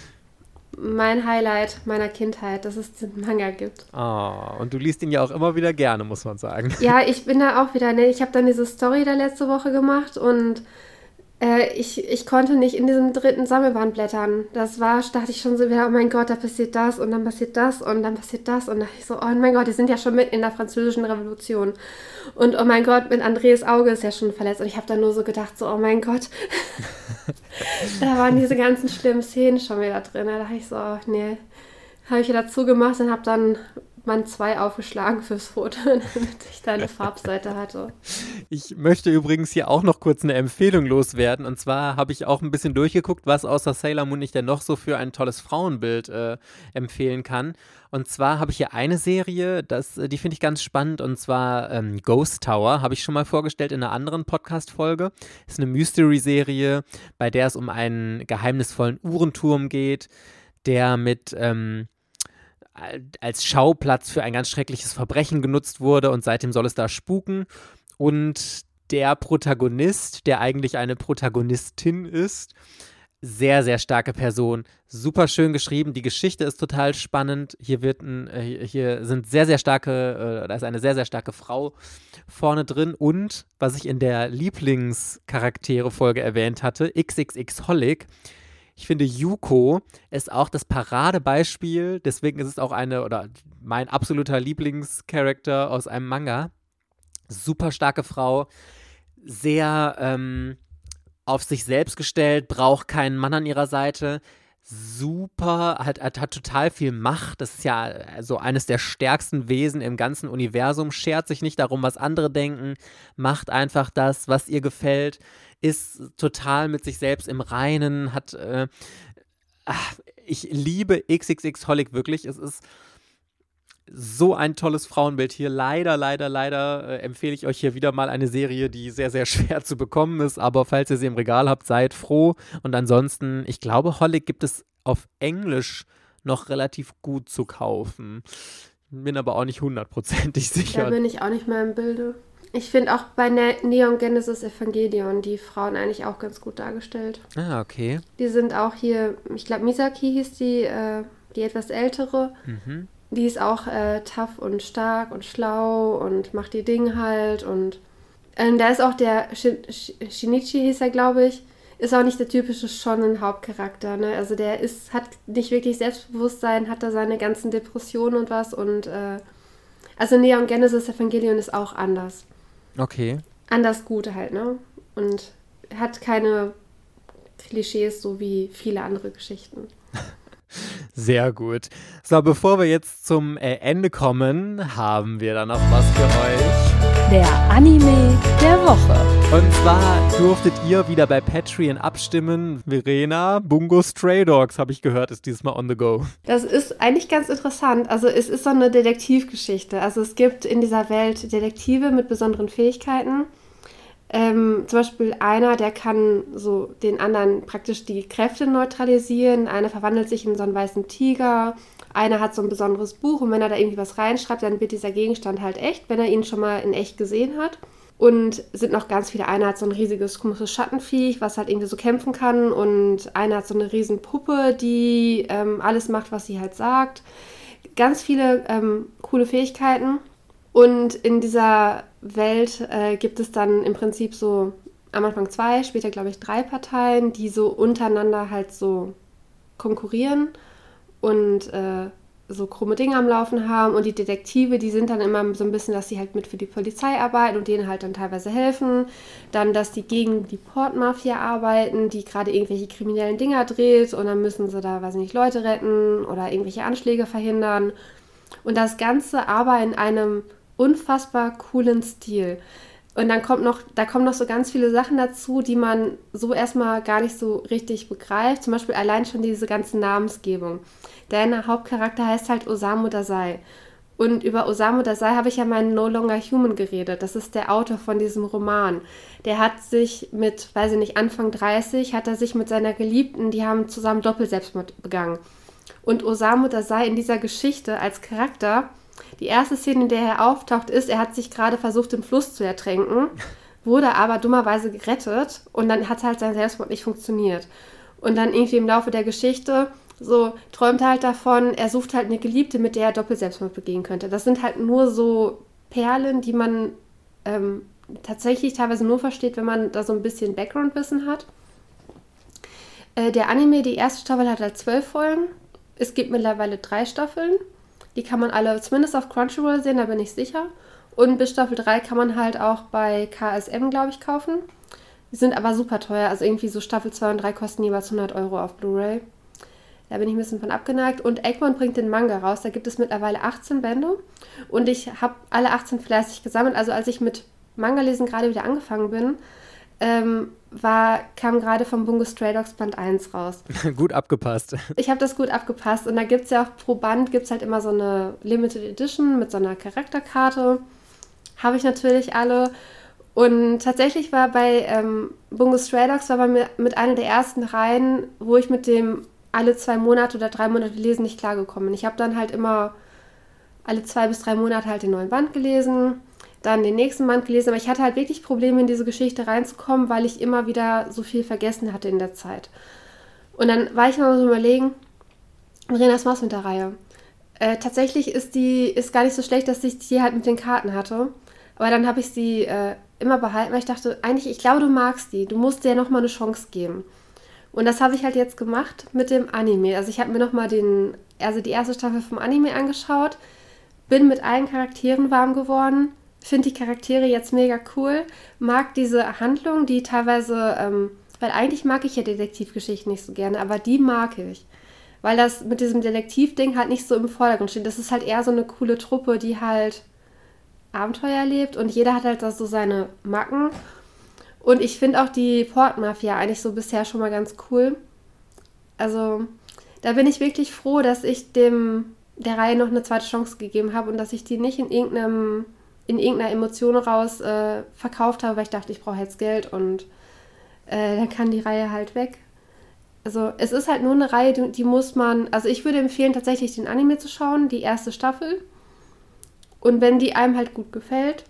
mein Highlight meiner Kindheit, dass es diesen Manga gibt. Oh, und du liest ihn ja auch immer wieder gerne, muss man sagen. Ja, ich bin da auch wieder, ne? Ich habe dann diese Story da letzte Woche gemacht und äh, ich, ich konnte nicht in diesem dritten Sammelband blättern. Das war, dachte ich schon so wieder, oh mein Gott, da passiert das und dann passiert das und dann passiert das. Und da dachte ich so, oh mein Gott, die sind ja schon mit in der französischen Revolution. Und oh mein Gott, mit Andres Auge ist ja schon verletzt. Und ich habe dann nur so gedacht, so, oh mein Gott. da waren diese ganzen schlimmen Szenen schon wieder drin. Da dachte ich so, oh, nee. Habe ich wieder zugemacht und habe dann Band 2 aufgeschlagen fürs Foto, damit ich da eine Farbseite hatte. Ich möchte übrigens hier auch noch kurz eine Empfehlung loswerden. Und zwar habe ich auch ein bisschen durchgeguckt, was außer Sailor Moon ich denn noch so für ein tolles Frauenbild äh, empfehlen kann. Und zwar habe ich hier eine Serie, das, äh, die finde ich ganz spannend, und zwar ähm, Ghost Tower, habe ich schon mal vorgestellt in einer anderen Podcast-Folge. Ist eine Mystery-Serie, bei der es um einen geheimnisvollen Uhrenturm geht, der mit ähm, als Schauplatz für ein ganz schreckliches Verbrechen genutzt wurde und seitdem soll es da spuken. Und der Protagonist, der eigentlich eine Protagonistin ist, sehr, sehr starke Person. Super schön geschrieben. Die Geschichte ist total spannend. Hier wird ein, äh, hier sind sehr, sehr starke, äh, da ist eine sehr, sehr starke Frau vorne drin. Und was ich in der Lieblingscharaktere-Folge erwähnt hatte, XXX Holic. Ich finde, Yuko ist auch das Paradebeispiel, deswegen ist es auch eine, oder mein absoluter Lieblingscharakter aus einem Manga. Super starke Frau, sehr ähm, auf sich selbst gestellt, braucht keinen Mann an ihrer Seite. Super, hat, hat, hat total viel Macht. Das ist ja so eines der stärksten Wesen im ganzen Universum. Schert sich nicht darum, was andere denken, macht einfach das, was ihr gefällt ist total mit sich selbst im Reinen, hat, äh, ach, ich liebe XXX Holic wirklich. Es ist so ein tolles Frauenbild hier. Leider, leider, leider äh, empfehle ich euch hier wieder mal eine Serie, die sehr, sehr schwer zu bekommen ist. Aber falls ihr sie im Regal habt, seid froh. Und ansonsten, ich glaube, Holic gibt es auf Englisch noch relativ gut zu kaufen. Bin aber auch nicht hundertprozentig sicher. Da bin ich auch nicht mehr im Bilde. Ich finde auch bei ne Neon Genesis Evangelion die Frauen eigentlich auch ganz gut dargestellt. Ah, okay. Die sind auch hier, ich glaube Misaki hieß die, äh, die etwas ältere. Mhm. Die ist auch äh, tough und stark und schlau und macht die Dinge halt. Und ähm, da ist auch der Shin Shinichi, hieß er, glaube ich, ist auch nicht der typische Shonen-Hauptcharakter. Ne? Also der ist, hat nicht wirklich Selbstbewusstsein, hat da seine ganzen Depressionen und was und äh, Also Neon Genesis Evangelion ist auch anders. Okay. Anders gut halt, ne? Und hat keine Klischees so wie viele andere Geschichten. Sehr gut. So, bevor wir jetzt zum äh, Ende kommen, haben wir dann noch was für euch. Der Anime der Woche. Und zwar durftet ihr wieder bei Patreon abstimmen. Verena, Bungo Stray Dogs, habe ich gehört, ist dieses Mal on the go. Das ist eigentlich ganz interessant. Also es ist so eine Detektivgeschichte. Also es gibt in dieser Welt Detektive mit besonderen Fähigkeiten. Ähm, zum Beispiel einer, der kann so den anderen praktisch die Kräfte neutralisieren. Einer verwandelt sich in so einen weißen Tiger. Einer hat so ein besonderes Buch und wenn er da irgendwie was reinschreibt, dann wird dieser Gegenstand halt echt, wenn er ihn schon mal in echt gesehen hat. Und sind noch ganz viele. Einer hat so ein riesiges komisches Schattenviech, was halt irgendwie so kämpfen kann. Und einer hat so eine riesen Puppe, die ähm, alles macht, was sie halt sagt. Ganz viele ähm, coole Fähigkeiten. Und in dieser Welt äh, gibt es dann im Prinzip so am Anfang zwei, später glaube ich drei Parteien, die so untereinander halt so konkurrieren und äh, so krumme Dinge am Laufen haben. Und die Detektive, die sind dann immer so ein bisschen, dass sie halt mit für die Polizei arbeiten und denen halt dann teilweise helfen. Dann, dass die gegen die Portmafia arbeiten, die gerade irgendwelche kriminellen Dinger dreht und dann müssen sie da, weiß ich nicht, Leute retten oder irgendwelche Anschläge verhindern. Und das Ganze aber in einem unfassbar coolen Stil. Und dann kommt noch, da kommen noch so ganz viele Sachen dazu, die man so erstmal gar nicht so richtig begreift. Zum Beispiel allein schon diese ganze Namensgebung. Der Hauptcharakter heißt halt Osamu Dazai. Und über Osamu Dazai habe ich ja meinen No Longer Human geredet. Das ist der Autor von diesem Roman. Der hat sich mit, weiß ich nicht, Anfang 30, hat er sich mit seiner Geliebten, die haben zusammen Doppelselbstmord begangen. Und Osamu Dazai in dieser Geschichte als Charakter die erste Szene, in der er auftaucht, ist, er hat sich gerade versucht, im Fluss zu ertränken, wurde aber dummerweise gerettet und dann hat halt sein Selbstmord nicht funktioniert. Und dann irgendwie im Laufe der Geschichte so träumt er halt davon, er sucht halt eine Geliebte, mit der er Doppelselbstmord begehen könnte. Das sind halt nur so Perlen, die man ähm, tatsächlich teilweise nur versteht, wenn man da so ein bisschen Background-Wissen hat. Äh, der Anime, die erste Staffel hat halt zwölf Folgen. Es gibt mittlerweile drei Staffeln. Die kann man alle zumindest auf Crunchyroll sehen, da bin ich sicher. Und bis Staffel 3 kann man halt auch bei KSM, glaube ich, kaufen. Die sind aber super teuer. Also irgendwie so Staffel 2 und 3 kosten jeweils 100 Euro auf Blu-ray. Da bin ich ein bisschen von abgeneigt. Und Egmont bringt den Manga raus. Da gibt es mittlerweile 18 Bände. Und ich habe alle 18 fleißig gesammelt. Also als ich mit Manga-Lesen gerade wieder angefangen bin, ähm, war, kam gerade vom Bungo Stray Dogs Band 1 raus. gut abgepasst. Ich habe das gut abgepasst und da gibt es ja auch pro Band gibt halt immer so eine Limited Edition mit so einer Charakterkarte. Habe ich natürlich alle. Und tatsächlich war bei ähm, Bungo Stray Dogs war bei mir mit einer der ersten Reihen, wo ich mit dem alle zwei Monate oder drei Monate lesen nicht klargekommen bin. Ich habe dann halt immer alle zwei bis drei Monate halt den neuen Band gelesen dann den nächsten Band gelesen, aber ich hatte halt wirklich Probleme, in diese Geschichte reinzukommen, weil ich immer wieder so viel vergessen hatte in der Zeit. Und dann war ich mal so überlegen, Rena, was machst du mit der Reihe? Äh, tatsächlich ist die ist gar nicht so schlecht, dass ich die halt mit den Karten hatte. Aber dann habe ich sie äh, immer behalten, weil ich dachte, eigentlich, ich glaube, du magst die. Du musst dir nochmal eine Chance geben. Und das habe ich halt jetzt gemacht mit dem Anime. Also ich habe mir nochmal also die erste Staffel vom Anime angeschaut, bin mit allen Charakteren warm geworden, finde die Charaktere jetzt mega cool, mag diese Handlung, die teilweise, ähm, weil eigentlich mag ich ja Detektivgeschichten nicht so gerne, aber die mag ich. Weil das mit diesem Detektivding halt nicht so im Vordergrund steht. Das ist halt eher so eine coole Truppe, die halt Abenteuer erlebt und jeder hat halt so seine Macken. Und ich finde auch die Portmafia eigentlich so bisher schon mal ganz cool. Also, da bin ich wirklich froh, dass ich dem der Reihe noch eine zweite Chance gegeben habe und dass ich die nicht in irgendeinem in irgendeiner Emotion raus äh, verkauft habe, weil ich dachte, ich brauche jetzt Geld und äh, dann kann die Reihe halt weg. Also es ist halt nur eine Reihe, die, die, muss man, also ich würde empfehlen, tatsächlich den Anime zu schauen, die erste Staffel. Und wenn die einem halt gut gefällt,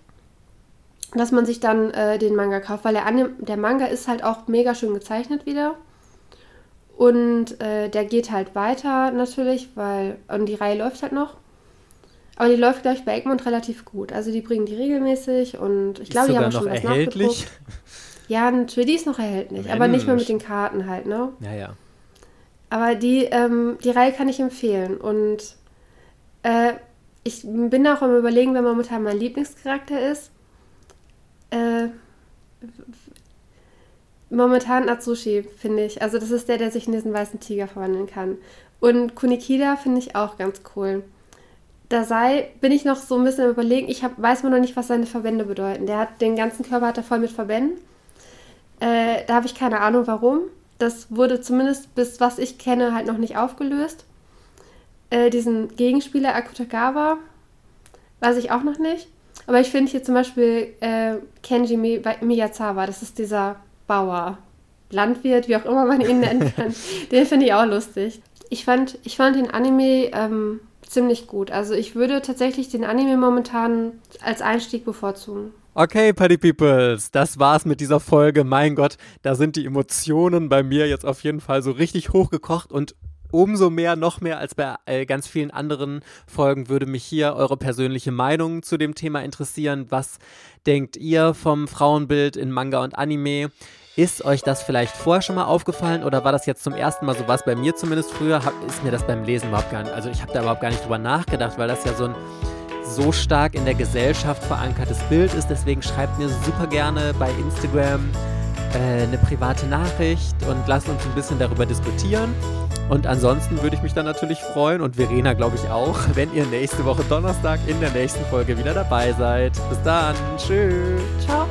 dass man sich dann äh, den Manga kauft, weil der, Anime, der Manga ist halt auch mega schön gezeichnet wieder. Und äh, der geht halt weiter natürlich, weil, und die Reihe läuft halt noch. Aber die läuft, glaube ich, bei Egmont relativ gut. Also die bringen die regelmäßig und ich glaube, die haben schon was erhältlich? nachgedruckt. Ja, natürlich, die ist noch erhältlich, Mensch. aber nicht mehr mit den Karten halt, ne? Ja, ja. Aber die, ähm, die Reihe kann ich empfehlen und äh, ich bin auch am überlegen, wer momentan mein Lieblingscharakter ist. Äh, momentan Atsushi, finde ich. Also das ist der, der sich in diesen weißen Tiger verwandeln kann. Und Kunikida finde ich auch ganz cool. Da sei, bin ich noch so ein bisschen überlegen. Ich hab, weiß mir noch nicht, was seine Verbände bedeuten. Der hat den ganzen Körper hat er voll mit Verbänden. Äh, da habe ich keine Ahnung, warum. Das wurde zumindest bis was ich kenne halt noch nicht aufgelöst. Äh, diesen Gegenspieler Akutagawa weiß ich auch noch nicht. Aber ich finde hier zum Beispiel äh, Kenji Miyazawa, das ist dieser Bauer, Landwirt, wie auch immer man ihn nennen kann. den finde ich auch lustig. Ich fand, ich fand den Anime ähm, ziemlich gut. Also ich würde tatsächlich den Anime momentan als Einstieg bevorzugen. Okay, Party Peoples, das war's mit dieser Folge. Mein Gott, da sind die Emotionen bei mir jetzt auf jeden Fall so richtig hochgekocht und umso mehr, noch mehr als bei äh, ganz vielen anderen Folgen würde mich hier eure persönliche Meinung zu dem Thema interessieren. Was denkt ihr vom Frauenbild in Manga und Anime? Ist euch das vielleicht vorher schon mal aufgefallen oder war das jetzt zum ersten Mal so was? Bei mir zumindest früher hab, ist mir das beim Lesen überhaupt gar nicht, also ich habe da überhaupt gar nicht drüber nachgedacht, weil das ja so ein so stark in der Gesellschaft verankertes Bild ist. Deswegen schreibt mir super gerne bei Instagram äh, eine private Nachricht und lasst uns ein bisschen darüber diskutieren. Und ansonsten würde ich mich dann natürlich freuen und Verena glaube ich auch, wenn ihr nächste Woche Donnerstag in der nächsten Folge wieder dabei seid. Bis dann. Tschüss. Ciao.